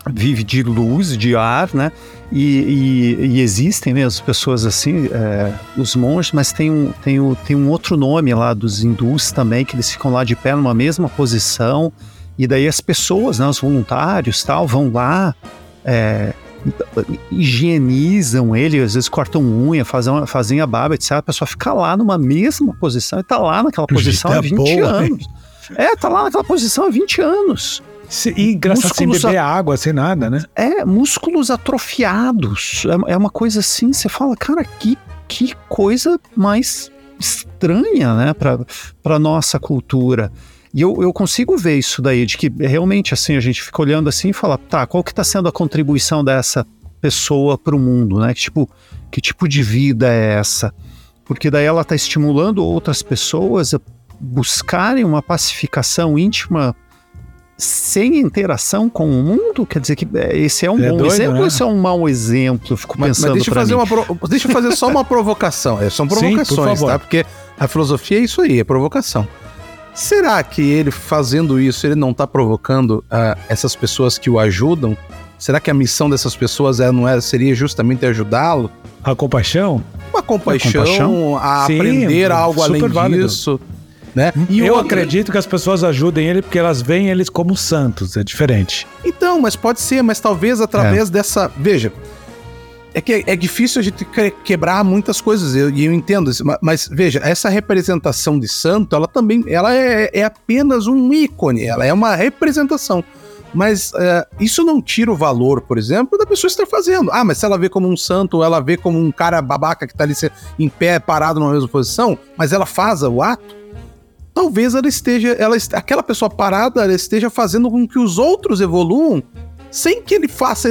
vive de luz, de ar, né? E, e, e existem mesmo pessoas assim, é, os monges, mas tem um, tem, um, tem um outro nome lá dos hindus também, que eles ficam lá de pé numa mesma posição, e daí as pessoas, né, os voluntários tal, vão lá, é, higienizam ele, às vezes cortam unha, fazem, fazem a barba, etc. A pessoa fica lá numa mesma posição e tá lá naquela posição há 20 boa, anos. Hein? É, tá lá naquela posição há 20 anos. E engraçado sem beber a... água, sem nada, né? É, músculos atrofiados. É, é uma coisa assim, você fala, cara, que, que coisa mais estranha, né, para nossa cultura. E eu, eu consigo ver isso daí, de que realmente assim a gente fica olhando assim e fala, tá, qual que está sendo a contribuição dessa pessoa para o mundo, né? Que tipo, que tipo de vida é essa? Porque daí ela está estimulando outras pessoas a buscarem uma pacificação íntima sem interação com o mundo? Quer dizer que é, esse é um é bom doido, exemplo né? ou esse é um mau exemplo? Fico mas, pensando mas deixa, fazer mim. Uma deixa eu fazer só uma <laughs> provocação. É, são provocações, Sim, por tá? Porque a filosofia é isso aí, é provocação. Será que ele fazendo isso, ele não está provocando uh, essas pessoas que o ajudam? Será que a missão dessas pessoas é, não é, seria justamente ajudá-lo? A compaixão? Uma compaixão, a, compaixão? a Sim, aprender algo além válido. disso. Né? E eu acredito que as pessoas ajudem ele porque elas veem eles como santos, é diferente. Então, mas pode ser, mas talvez através é. dessa. Veja, é que é, é, difícil a gente quebrar muitas coisas, e eu, eu, entendo isso, mas, mas, veja, essa representação de santo, ela também ela é, é apenas um ícone, ela é uma representação. Mas uh, isso não tira o valor, por exemplo, da pessoa estar fazendo. Ah, mas se ela vê como um santo, ou ela vê como um cara babaca que está ali em pé, parado numa mesma posição, mas ela faz o ato, talvez ela esteja, ela, aquela pessoa parada, ela esteja fazendo com que os outros evoluam sem que ele faça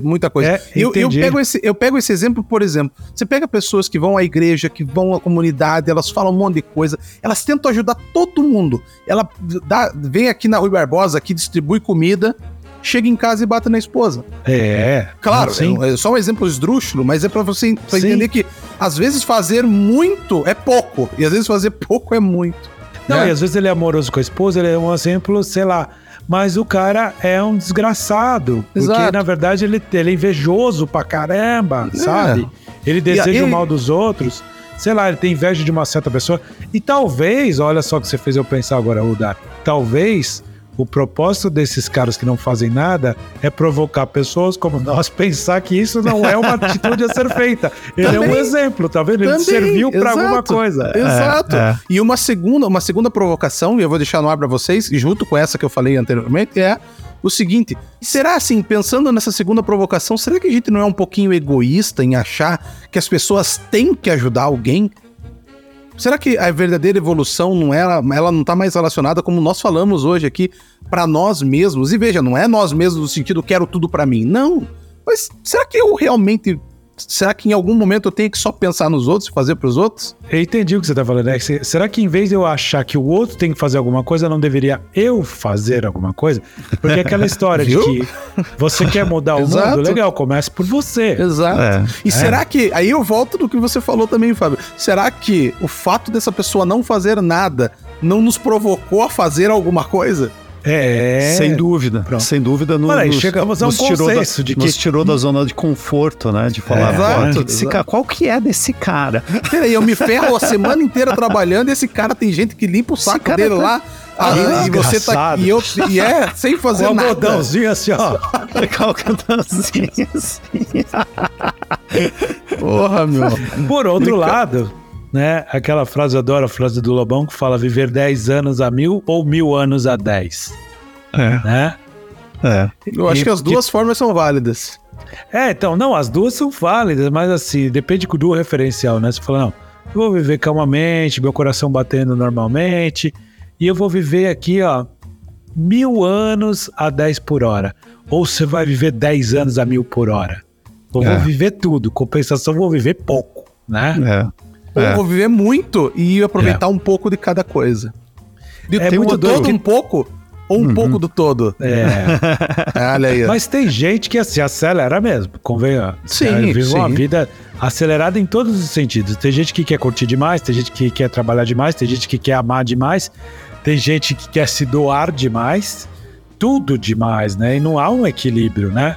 muita coisa. É, eu, eu, pego esse, eu pego esse exemplo, por exemplo, você pega pessoas que vão à igreja, que vão à comunidade, elas falam um monte de coisa, elas tentam ajudar todo mundo. Ela dá, vem aqui na Rui Barbosa, que distribui comida, chega em casa e bate na esposa. É. Claro, é, é só um exemplo esdrúxulo, mas é para você pra entender que às vezes fazer muito é pouco, e às vezes fazer pouco é muito. Não, né? e às vezes ele é amoroso com a esposa, ele é um exemplo, sei lá, mas o cara é um desgraçado. Exato. Porque, na verdade, ele, ele é invejoso pra caramba, é. sabe? Ele deseja e, o mal dos outros. Sei lá, ele tem inveja de uma certa pessoa. E talvez, olha só o que você fez eu pensar agora, Rudar. Talvez o propósito desses caras que não fazem nada é provocar pessoas como nós <laughs> pensar que isso não é uma atitude a ser feita. Ele também, é um exemplo, tá vendo? Ele também, serviu para alguma coisa. Exato. É, é. E uma segunda, uma segunda provocação, e eu vou deixar no ar para vocês, junto com essa que eu falei anteriormente, é o seguinte: será assim, pensando nessa segunda provocação, será que a gente não é um pouquinho egoísta em achar que as pessoas têm que ajudar alguém? Será que a verdadeira evolução não é, ela não está mais relacionada como nós falamos hoje aqui para nós mesmos? E veja, não é nós mesmos no sentido quero tudo para mim, não. Mas será que eu realmente será que em algum momento eu tenho que só pensar nos outros e fazer pros outros? Eu entendi o que você tá falando. né? Se- Será que em vez de eu achar que o outro tem que fazer alguma coisa, não deveria eu fazer alguma coisa? Porque é aquela história <laughs> de que você quer mudar o mundo, legal, comece por você. Exato. É. E será que. Aí eu volto do que você falou também, Fábio. Será que o fato dessa pessoa não fazer nada não nos provocou a fazer alguma coisa? É. Sem dúvida, Pronto. sem dúvida. No, Olha aí, nos- chegamos a um nos tirou da- consenso de que- Nos tirou da zona de conforto, né? De falar, É, "Pô, exato, esse exato. cara, qual que é desse cara? Peraí, eu me ferro a semana inteira trabalhando e esse cara tem gente que limpa o saco cara dele tá- lá. Ah, aí, e você tá. desgraçado. E, eu, e é, sem fazer Com nada. botãozinho assim, ó. Calcanãozinho, assim. Porra, meu. Por outro lado, né? Aquela frase, eu adoro a frase do Lobão que fala viver 10 anos a mil ou mil anos a 10, É, né? é. Eu acho que as duas formas são válidas. É, então, não, as duas são válidas, mas assim, depende do referencial, né? Você fala, não, eu vou viver calmamente, meu coração batendo normalmente, e eu vou viver aqui, ó, mil anos a 10 por hora. Ou você vai viver 10 anos a mil por hora. Eu É. vou viver tudo, compensação, eu vou viver pouco, né? É. Ou É. eu vou viver muito e aproveitar um pouco de cada coisa. De É tem muito um doido todo um pouco ou um pouco do todo. É. <laughs> Olha aí. Mas tem gente que se acelera mesmo, convenha. Sim, É, Vive uma sim. vida acelerada em todos os sentidos. Tem gente que quer curtir demais, tem gente que quer trabalhar demais, tem gente que quer amar demais, tem gente que quer se doar demais, tudo demais, né? E não há um equilíbrio, né?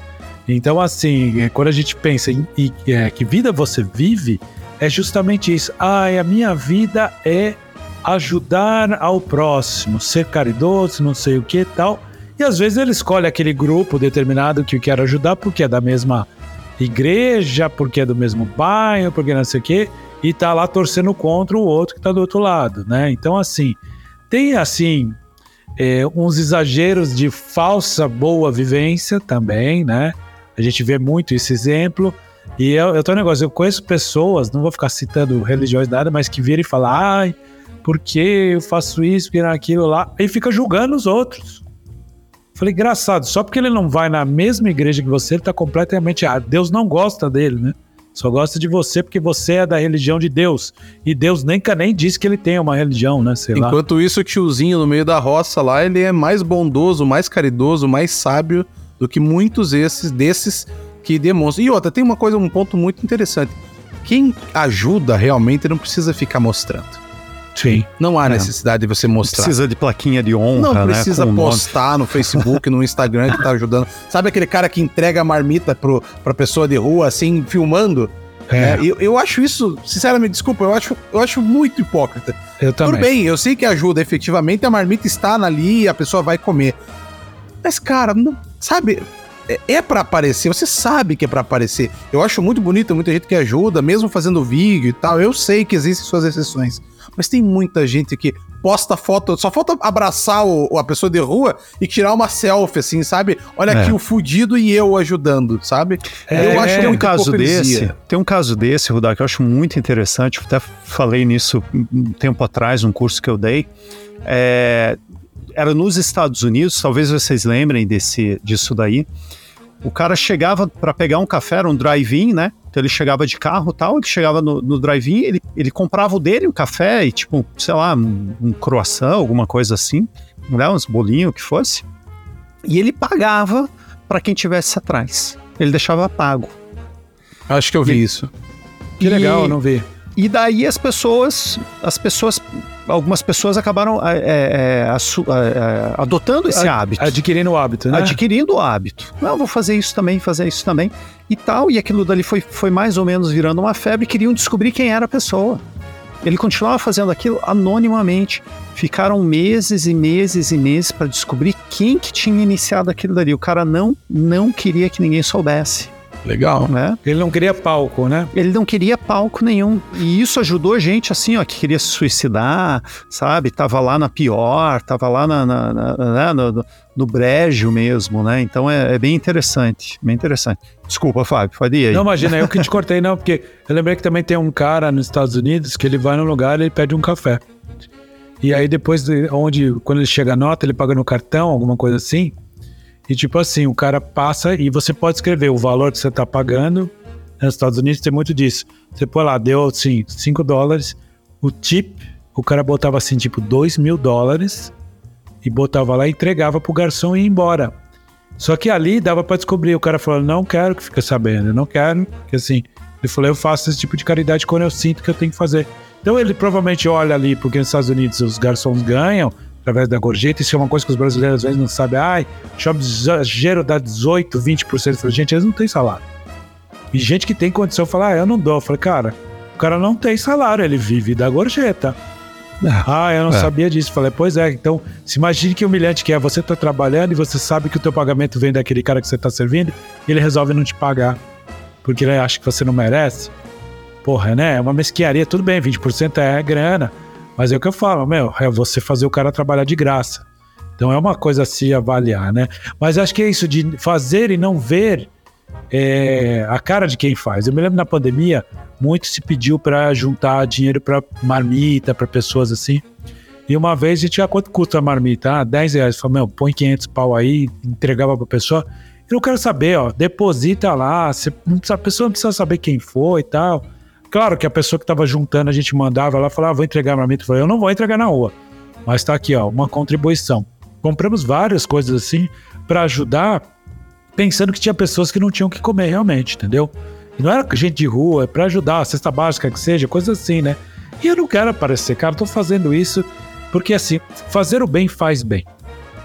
Então, assim, é, quando a gente pensa em, em- é, que vida você vive, é justamente isso. Ai, a minha vida é ajudar ao próximo, ser caridoso, não sei o que tal. E às vezes ele escolhe aquele grupo determinado que quer ajudar porque é da mesma igreja, porque é do mesmo bairro, porque não sei o quê, e tá lá torcendo contra o outro que tá do outro lado, né? Então, assim, tem assim é, uns exageros de falsa boa vivência também, né? A gente vê muito esse exemplo. E eu, eu tenho um negócio, eu conheço pessoas, não vou ficar citando religiões nada, mas que viram e falam, ai, por que eu faço isso, porque aquilo lá, e fica julgando os outros. Falei, engraçado, só porque ele não vai na mesma igreja que você, ele tá completamente errado. Deus não gosta dele, né? Só gosta de você porque você é da religião de Deus. E Deus nem, nem diz que ele tem uma religião, né? Sei lá. Enquanto isso, o tiozinho no meio da roça lá, ele é mais bondoso, mais caridoso, mais sábio do que muitos esses desses que demonstram. E outra, tem uma coisa, um ponto muito interessante. Quem ajuda realmente não precisa ficar mostrando. Sim. Não há É. necessidade de você mostrar. Precisa de plaquinha de honra, Não né? precisa com o nome. postar no Facebook, no Instagram que tá ajudando. Sabe aquele cara que entrega a marmita pro, pra pessoa de rua, assim, filmando? É, É, eu, eu acho isso, sinceramente, desculpa, eu acho, eu acho muito hipócrita. eu também. Tudo bem, eu sei que ajuda, efetivamente, a marmita está ali e a pessoa vai comer. Mas, cara, não, sabe, é, é para aparecer, você sabe que é pra aparecer. Eu acho muito bonito, muita gente que ajuda, mesmo fazendo vídeo e tal. Eu sei que existem suas exceções. Mas tem muita gente que posta foto, só falta abraçar o, a pessoa de rua e tirar uma selfie, assim, sabe? Olha É. aqui o fudido e eu ajudando, sabe? É, eu acho tem um caso hipocrisia. desse, tem um caso desse, Rudar, que eu acho muito interessante. Eu até falei nisso um tempo atrás, num curso que eu dei. É, era nos Estados Unidos, talvez vocês lembrem desse, disso daí. O cara chegava para pegar um café, era um drive-in, né? Então ele chegava de carro e tal, ele chegava no, no drive-in, ele, ele comprava o dele, o café e tipo, sei lá, um, um croissant, alguma coisa assim, né? Uns bolinhos, o que fosse. E ele pagava para quem tivesse atrás. Ele deixava pago. Acho que eu vi isso. Que legal, E- eu não vi. E daí as pessoas, as pessoas, algumas pessoas acabaram é, é, assu- é, é, adotando esse hábito. Adquirindo o hábito, né? Adquirindo o hábito. Não, vou fazer isso também, fazer isso também. E tal, e aquilo dali foi, foi mais ou menos virando uma febre, queriam descobrir quem era a pessoa. Ele continuava fazendo aquilo anonimamente. Ficaram meses e meses e meses para descobrir quem que tinha iniciado aquilo dali. O cara não, não queria que ninguém soubesse, Legal. né? Ele não queria palco, né? Ele não queria palco nenhum. E isso ajudou a gente, assim, ó, que queria se suicidar, sabe? Tava lá na pior, tava lá na, na- na- né, no, no, no brejo mesmo, né? Então é, é bem interessante, bem interessante. Desculpa, Fábio, pode ir aí. Não, imagina, eu que te cortei, não, porque eu lembrei que também tem um cara nos Estados Unidos que ele vai num lugar e ele pede um café. E aí depois, de- onde, quando ele chega a nota, ele paga no cartão, alguma coisa assim. E tipo assim, o cara passa e você pode escrever o valor que você tá pagando Nos Estados Unidos tem muito disso. Você põe lá, deu assim, 5 dólares, o tip, o cara botava assim, tipo, 2 mil dólares e botava lá e entregava pro garçom e ia embora. Só que ali dava para descobrir. O cara falou: não quero que fique sabendo, eu não quero. Porque assim, ele falou: eu faço esse tipo de caridade quando eu sinto que eu tenho que fazer. Então ele provavelmente olha ali, porque nos Estados Unidos os garçons ganham através da gorjeta. Isso é uma coisa que os brasileiros às vezes não sabem. Ai, shopping exagero dá 18, 20%. Eu falei, gente, eles não têm salário. E gente que tem condição fala: ah, eu não dou. Eu falei, cara, o cara não tem salário, ele vive da gorjeta. É. Ah, eu não é. sabia disso. Falei, pois é, então se imagine que humilhante que é. Você tá trabalhando e você sabe que o teu pagamento vem daquele cara que você tá servindo e ele resolve não te pagar. Porque ele acha que você não merece. Porra, né? É uma mesquiaria. Tudo bem, 20% é grana. Mas é o que eu falo, meu, é você fazer o cara trabalhar de graça. Então é uma coisa a se avaliar, né? Mas acho que é isso de fazer e não ver é, a cara de quem faz. Eu me lembro na pandemia, muito se pediu para juntar dinheiro para marmita, para pessoas assim. E uma vez a gente tinha quanto custa a marmita? Ah, 10 reais. Falei, meu, põe 500 pau aí, entregava pra pessoa. Eu não quero saber, ó, deposita lá, você, a pessoa não precisa saber quem foi e tal. Claro que a pessoa que tava juntando, a gente mandava lá, falava, ah, vou entregar marmita. Eu falei, eu não vou entregar na rua, mas tá aqui, ó, uma contribuição. Compramos várias coisas assim para ajudar, pensando que tinha pessoas que não tinham que comer realmente, entendeu? E não era gente de rua, é pra ajudar, cesta básica que seja, coisa assim, né? E eu não quero aparecer, cara, tô fazendo isso porque, assim, fazer o bem faz bem.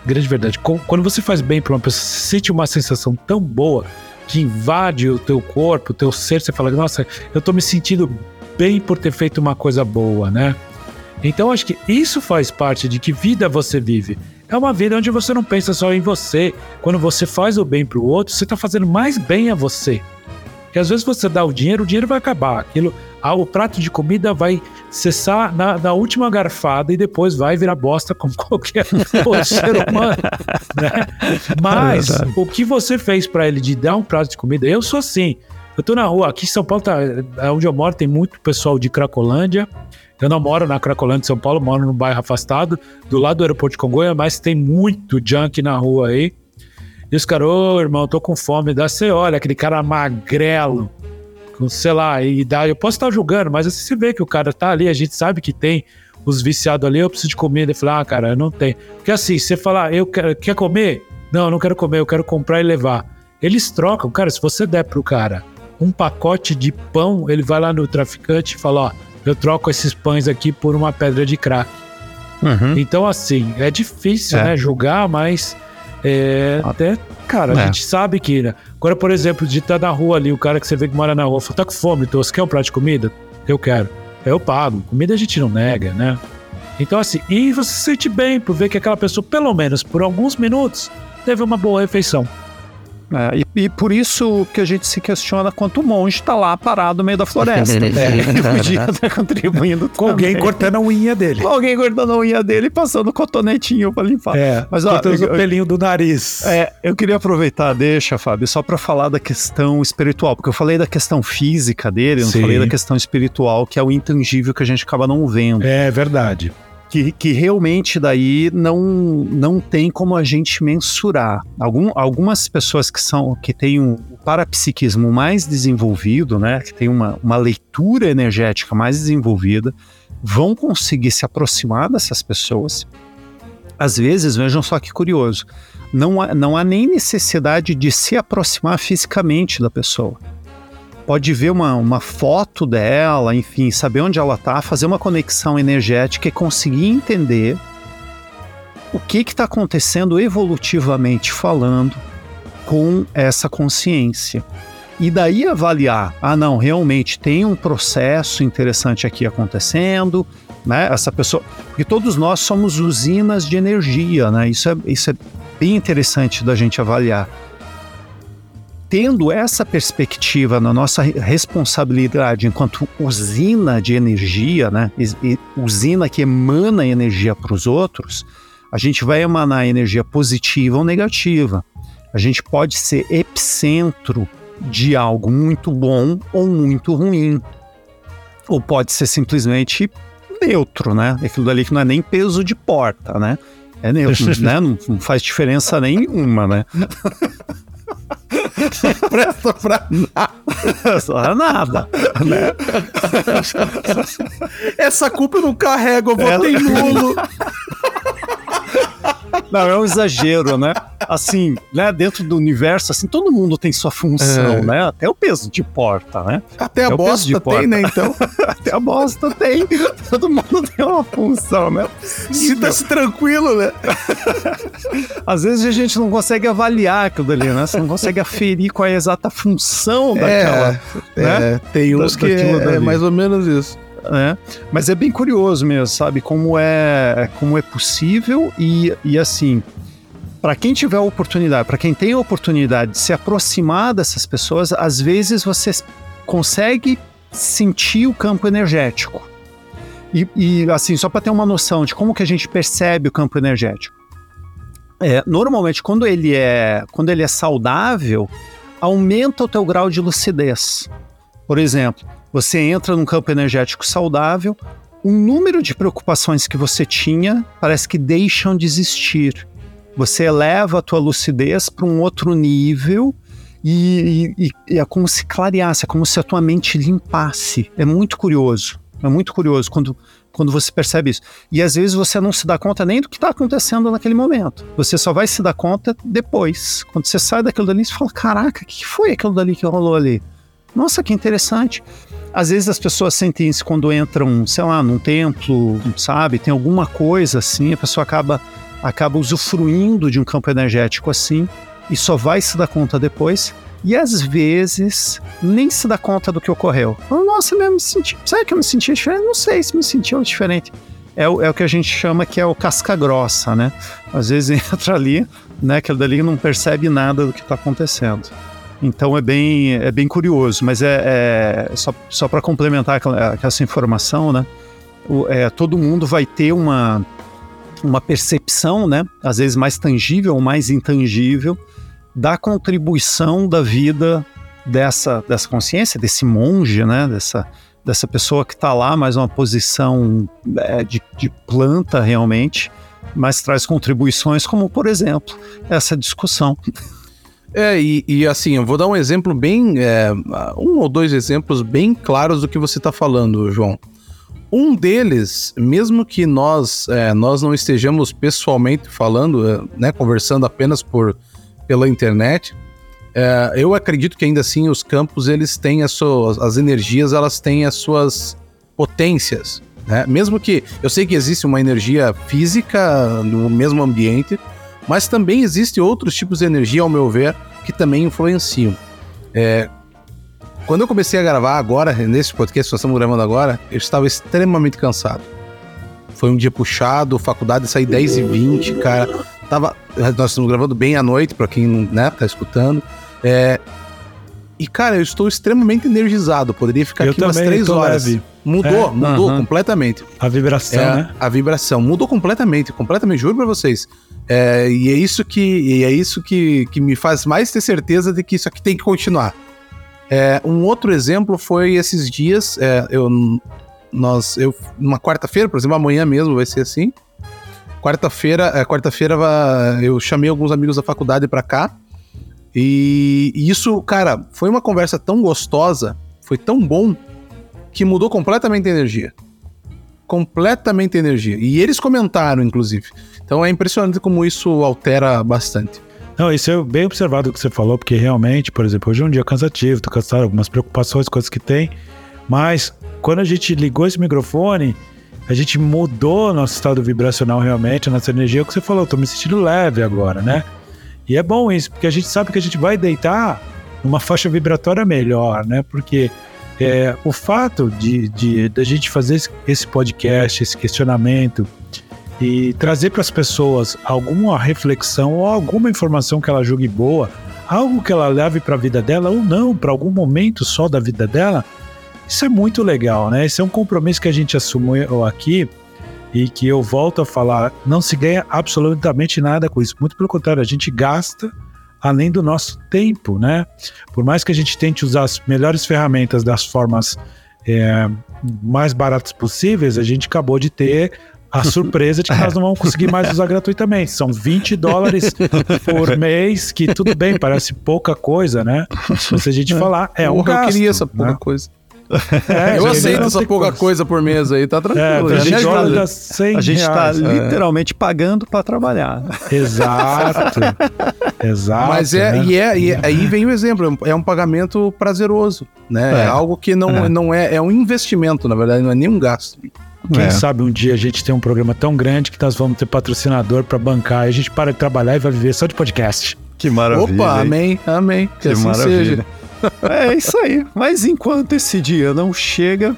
Grande verdade. Quando você faz bem pra uma pessoa, você sente uma sensação tão boa que invade o teu corpo, o teu ser, você fala, nossa, eu tô me sentindo bem por ter feito uma coisa boa, né? Então acho que isso faz parte de que vida você vive. É uma vida onde você não pensa só em você. Quando você faz o bem pro outro, você tá fazendo mais bem a você. Porque às vezes você dá o dinheiro, o dinheiro vai acabar. Aquilo, o prato de comida vai cessar na, na última garfada e depois vai virar bosta como <laughs> qualquer ser humano. Né? Mas é o que você fez para ele de dar um prato de comida, eu sou assim. Eu tô na rua, aqui em São Paulo, tá, é onde eu moro, tem muito pessoal de Cracolândia. Eu não moro na Cracolândia de São Paulo, moro num bairro afastado, do lado do aeroporto de Congonha, mas tem muito junk na rua aí. E os caras, ô irmão, tô com fome. Dá você olha, aquele cara magrelo, com, sei lá, idade. Eu posso estar julgando, mas assim você vê que o cara tá ali, a gente sabe que tem os viciados ali, eu preciso de comida. Ele fala, ah, cara, eu não tenho. Porque assim, você falar, eu quero, quer comer? Não, eu não quero comer, eu quero comprar e levar. Eles trocam, cara, se você der pro cara um pacote de pão, ele vai lá no traficante e fala, ó, eu troco esses pães aqui por uma pedra de crack. Uhum. Então, assim, é difícil, é. né, julgar, mas é, até, cara, é. a gente sabe que. Né? Agora, por exemplo, de estar tá na rua ali, o cara que você vê que mora na rua, fala, tá com fome, então você quer um prato de comida? Eu quero. Eu pago. Comida a gente não nega, né? Então, assim, e você se sente bem por ver que aquela pessoa, pelo menos por alguns minutos, teve uma boa refeição. É, e, e, por isso que a gente se questiona quanto o monge está lá parado no meio da floresta. <laughs> é, <laughs> podia estar contribuindo com alguém cortando a unha dele. Com alguém cortando a unha dele e passando cotonetinho para limpar. É, Mas, ó, eu, o pelinho do nariz. É, eu queria aproveitar, deixa, Fábio, só para falar da questão espiritual, porque eu falei da questão física dele, não Sim. falei da questão espiritual, que é o intangível que a gente acaba não vendo. É verdade que, que realmente daí não, não tem como a gente mensurar. Algum, algumas pessoas que são que têm um parapsiquismo mais desenvolvido, né, que tem uma, uma leitura energética mais desenvolvida, vão conseguir se aproximar dessas pessoas. Às vezes, vejam só que curioso, não há, não há nem necessidade de se aproximar fisicamente da pessoa pode ver uma, uma foto dela, enfim, saber onde ela está, fazer uma conexão energética e conseguir entender o que está acontecendo evolutivamente falando com essa consciência. E daí avaliar, ah não, realmente tem um processo interessante aqui acontecendo, né? Essa pessoa, porque todos nós somos usinas de energia, né? Isso é, isso é bem interessante da gente avaliar tendo essa perspectiva na nossa responsabilidade enquanto usina de energia, né, usina que emana energia para os outros, a gente vai emanar energia positiva ou negativa. A gente pode ser epicentro de algo muito bom ou muito ruim. Ou pode ser simplesmente neutro, né? Aquilo dali que não é nem peso de porta, né? É neutro, <laughs> né? Não, não faz diferença nenhuma, né? <laughs> <laughs> presta pra nada. Só nada, né? Essa culpa eu não carrego, eu votei nulo. <laughs> Não, é um exagero, né? Assim, né, dentro do universo, assim, todo mundo tem sua função, É. né? Até o peso de porta, né? Até É a de bosta tem, né, então? <laughs> Até a bosta tem. Todo mundo tem uma função, né? Sinta-se tranquilo, né? Às vezes a gente não consegue avaliar aquilo ali, né? Você não consegue aferir qual é a exata função daquela. né? É, tem uns Da- que é, dali. é mais ou menos isso. Né? Mas é bem curioso mesmo, sabe? Como é, como é possível e, e assim, para quem tiver a oportunidade, para quem tem a oportunidade de se aproximar dessas pessoas, às vezes você consegue sentir o campo energético. E, e, assim, só para ter uma noção de como que a gente percebe o campo energético. É, normalmente, quando ele é, quando ele é saudável, aumenta o teu grau de lucidez. Por exemplo, você entra num campo energético saudável, o número de preocupações que você tinha parece que deixam de existir. Você eleva a tua lucidez para um outro nível e, e- e é como se clareasse, é como se a tua mente limpasse. É muito curioso. É muito curioso quando, quando você percebe isso. E às vezes você não se dá conta nem do que está acontecendo naquele momento. Você só vai se dar conta depois. Quando você sai daquilo dali, você fala: Caraca, o que foi aquilo dali que rolou ali? Nossa, que interessante. Às vezes as pessoas sentem isso quando entram, sei lá, num templo, sabe? Tem alguma coisa assim, a pessoa acaba, acaba usufruindo de um campo energético assim e só vai se dar conta depois. E às vezes nem se dá conta do que ocorreu. Nossa, eu me senti. Sabe que eu me sentia diferente? Não sei se me sentiu diferente. É o, é o que a gente chama que é o casca grossa, né? Às vezes <laughs> entra ali, né? Aquele dali não percebe nada do que está acontecendo. Então é bem, é bem curioso, mas é, é só, só para complementar essa informação, né? O- é, todo mundo vai ter uma, uma percepção, né? Às vezes mais tangível ou mais intangível, da contribuição da vida dessa, dessa consciência, desse monge, né? Dessa, dessa pessoa que está lá, mais uma posição é, de, de planta realmente, mas traz contribuições como, por exemplo, essa discussão. <laughs> É, e, e assim, eu vou dar um exemplo bem. é, um ou dois exemplos bem claros do que você está falando, João. Um deles, mesmo que nós, é, nós não estejamos pessoalmente falando, é, né, conversando apenas por, pela internet, é, eu acredito que ainda assim os campos eles têm as suas as energias, elas têm as suas potências, né? Mesmo que eu sei que existe uma energia física no mesmo ambiente, mas também existem outros tipos de energia, ao meu ver, que também influenciam. É, quando eu comecei a gravar agora, nesse podcast que nós estamos gravando agora, eu estava extremamente cansado. Foi um dia puxado, faculdade saí 10 e 20 cara. Tava, nós estamos gravando bem à noite, para quem né, tá escutando. É, e, cara, eu estou extremamente energizado. Poderia ficar Eu aqui umas também 3 tô horas. leve. Mudou, É, mudou aham. completamente. A vibração, É, né? A vibração mudou completamente, completamente, juro pra vocês. É, e é isso que e é isso que, que me faz mais ter certeza de que isso aqui tem que continuar. É, um outro exemplo foi esses dias, é, eu nós eu uma quarta-feira, por exemplo, amanhã mesmo vai ser assim. Quarta-feira, é, quarta-feira eu chamei alguns amigos da faculdade pra cá. E, e isso, cara, foi uma conversa tão gostosa, foi tão bom que mudou completamente a energia completamente energia. E eles comentaram, inclusive. Então é impressionante como isso altera bastante. Não, isso é bem observado o que você falou, porque realmente, por exemplo, hoje é um dia cansativo, tô cansado, algumas preocupações, coisas que tem, mas quando a gente ligou esse microfone, a gente mudou nosso estado vibracional realmente, nossa energia, é o que você falou, tô me sentindo leve agora, né? E é bom isso, porque a gente sabe que a gente vai deitar numa faixa vibratória melhor, né? Porque é, o fato de, de, de a gente fazer esse- esse podcast, esse questionamento, e trazer para as pessoas alguma reflexão ou alguma informação que ela julgue boa, algo que ela leve para a vida dela ou não, para algum momento só da vida dela, isso é muito legal, né? Esse é um compromisso que a gente assumiu aqui e que eu volto a falar, não se ganha absolutamente nada com isso. Muito pelo contrário, a gente gasta além do nosso tempo, né? Por mais que a gente tente usar as melhores ferramentas das formas é, mais baratas possíveis, a gente acabou de ter a <laughs> surpresa de que nós não vamos conseguir mais usar gratuitamente. São 20 dólares por <laughs> mês, que tudo bem, parece pouca coisa, né? Se a gente falar, é um gasto. Eu queria essa pouca né? coisa. É, eu aceito essa pouca coisa por mês aí, tá tranquilo. É, a gente, tá, dá 100 a gente tá reais. literalmente pagando para trabalhar. Exato. <laughs> Exato. Mas é, né? e é, e é- aí vem o exemplo, é um pagamento prazeroso, né? É, É. algo que não É. é. não é, é um investimento, na verdade, não é nem um gasto. Quem É. sabe um dia a gente tem um programa tão grande que nós vamos ter patrocinador pra bancar e a gente para de trabalhar e vai viver só de podcast. Que maravilha. Opa, hein? amém, amém. Que, Que assim maravilha. seja. <laughs> É isso aí. Mas enquanto esse dia não chega, <laughs>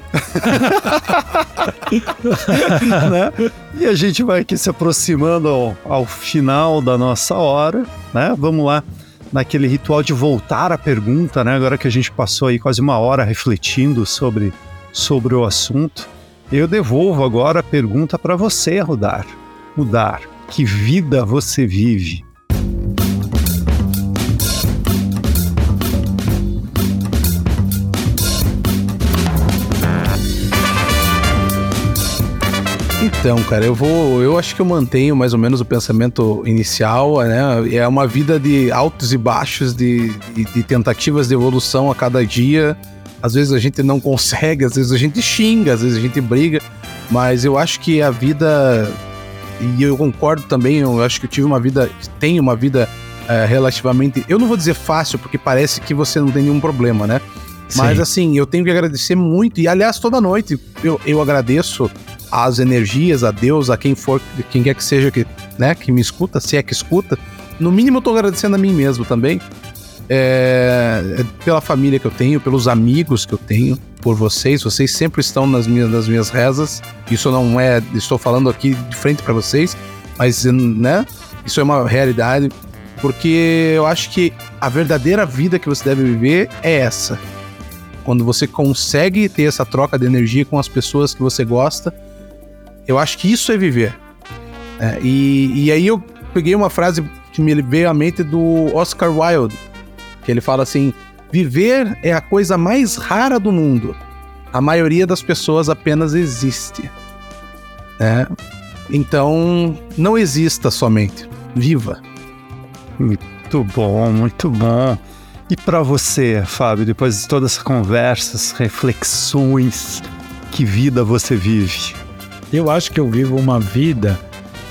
né? E a gente vai aqui se aproximando ao, ao final da nossa hora, né? Vamos lá naquele ritual de voltar à pergunta, né? Agora que a gente passou aí quase uma hora refletindo sobre, sobre o assunto, eu devolvo agora a pergunta para você, Rudar. Rudar, que vida você vive? Então, cara, eu vou. Eu acho que eu mantenho mais ou menos o pensamento inicial, né? É uma vida de altos e baixos, de, de, de tentativas de evolução a cada dia. Às vezes a gente não consegue, às vezes a gente xinga, às vezes a gente briga, mas eu acho que a vida. E eu concordo também, eu acho que eu tive uma vida. Tenho uma vida eh, relativamente. Eu não vou dizer fácil, porque parece que você não tem nenhum problema, né? Mas Sim. assim, eu tenho que agradecer muito, e aliás, toda noite eu, eu agradeço as energias, a Deus, a quem for, quem quer que seja que, né, que me escuta, se é que escuta. No mínimo, eu tô agradecendo a mim mesmo também. É, pela família que eu tenho, pelos amigos que eu tenho, por vocês. Vocês sempre estão nas minhas, nas minhas rezas. Isso não é. Estou falando aqui de frente para vocês, mas, né? Isso é uma realidade. Porque eu acho que a verdadeira vida que você deve viver é essa. Quando você consegue ter essa troca de energia com as pessoas que você gosta, eu acho que isso é viver. É, e, e aí eu peguei uma frase que me veio à mente do Oscar Wilde, que ele fala assim: viver é a coisa mais rara do mundo. A maioria das pessoas apenas existe. É, então, não exista somente. Viva. Muito bom, muito bom. E para você, Fábio, depois de todas essas conversas, reflexões, que vida você vive? Eu acho que eu vivo uma vida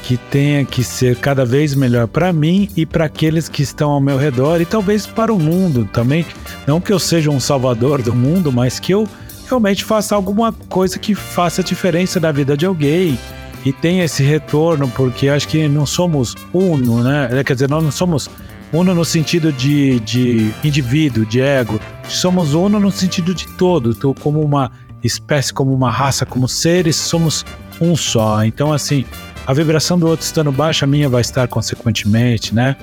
que tenha que ser cada vez melhor para mim e para aqueles que estão ao meu redor e talvez para o mundo também. Não que eu seja um salvador do mundo, mas que eu realmente faça alguma coisa que faça diferença na vida de alguém e tenha esse retorno, porque acho que não somos uno, né? Quer dizer, nós não somos uno no sentido de, de indivíduo, de ego. Somos uno no sentido de todo, então, como uma espécie, como uma raça, como seres, somos um só. Então, assim, a vibração do outro estando baixa, a minha vai estar consequentemente, né?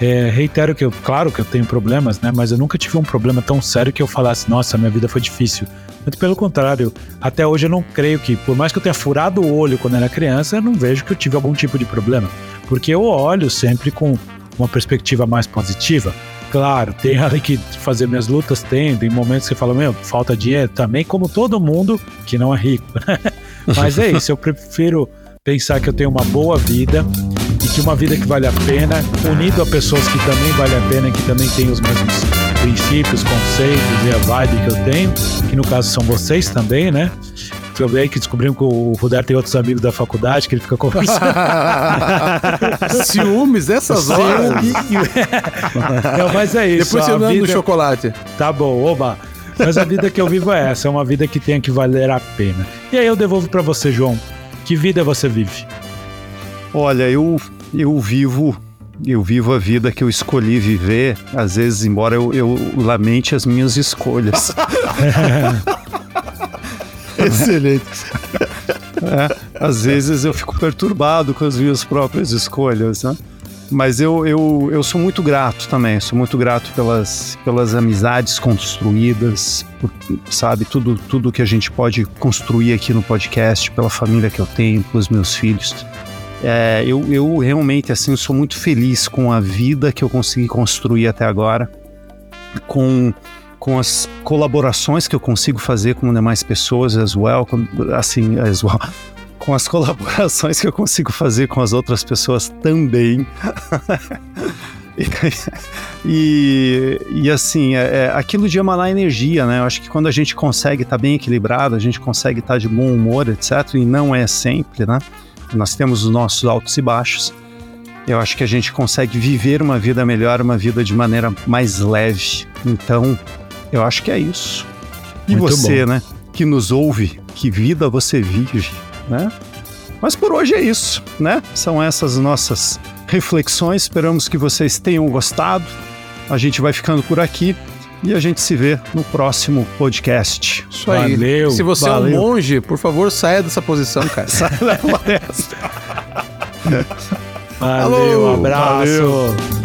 É, reitero que eu, claro que eu tenho problemas, né? Mas eu nunca tive um problema tão sério que eu falasse, nossa, minha vida foi difícil. Muito pelo contrário, até hoje eu não creio que, por mais que eu tenha furado o olho quando era criança, eu não vejo que eu tive algum tipo de problema. Porque eu olho sempre com uma perspectiva mais positiva. Claro, tem ali que fazer minhas lutas, tem, tem momentos que você fala, meu, falta dinheiro também, como todo mundo que não é rico. Mas é isso, eu prefiro pensar que eu tenho uma boa vida e que uma vida que vale a pena, unido a pessoas que também vale a pena, que também têm os mesmos princípios, conceitos e a vibe que eu tenho, que no caso são vocês também, né? Eu aí que descobrimos que o Rudar tem outros amigos da faculdade que ele fica conversando. <laughs> Ciúmes dessas horas. Não, <laughs> mas é isso. Depois você anda no vida... chocolate. Tá bom, oba. Mas a vida que eu vivo é essa, é uma vida que tenha que valer a pena. E aí eu devolvo pra você, João. Que vida você vive? Olha, eu, eu vivo eu vivo a vida que eu escolhi viver, às vezes, embora eu, eu lamente as minhas escolhas. <laughs> Excelente. É, às vezes eu fico perturbado com as minhas próprias escolhas, né? Mas eu, eu, eu sou muito grato também, sou muito grato pelas, pelas amizades construídas, por, sabe, tudo, tudo que a gente pode construir aqui no podcast, pela família que eu tenho, pelos meus filhos. É, eu, eu realmente, assim, sou muito feliz com a vida que eu consegui construir até agora, com, com as colaborações que eu consigo fazer com demais pessoas as well, assim, as well, com as <laughs> colaborações que eu consigo fazer com as outras pessoas também. <laughs> e, e, assim, é, é, aquilo de emanar energia, né? Eu acho que quando a gente consegue estar tá bem equilibrado, a gente consegue estar tá de bom humor, etc., e não é sempre, né? Nós temos os nossos altos e baixos. Eu acho que a gente consegue viver uma vida melhor, uma vida de maneira mais leve. Então, eu acho que é isso. E Muito você, bom. né? Que nos ouve, que vida você vive, né? Mas por hoje é isso, né? São essas nossas reflexões. Esperamos que vocês tenham gostado. A gente vai ficando por aqui e a gente se vê no próximo podcast. Isso aí. Valeu. Se você valeu. é um monge, por favor, saia dessa posição, cara. Saia da palestra. valeu, Alô, abraço. Valeu.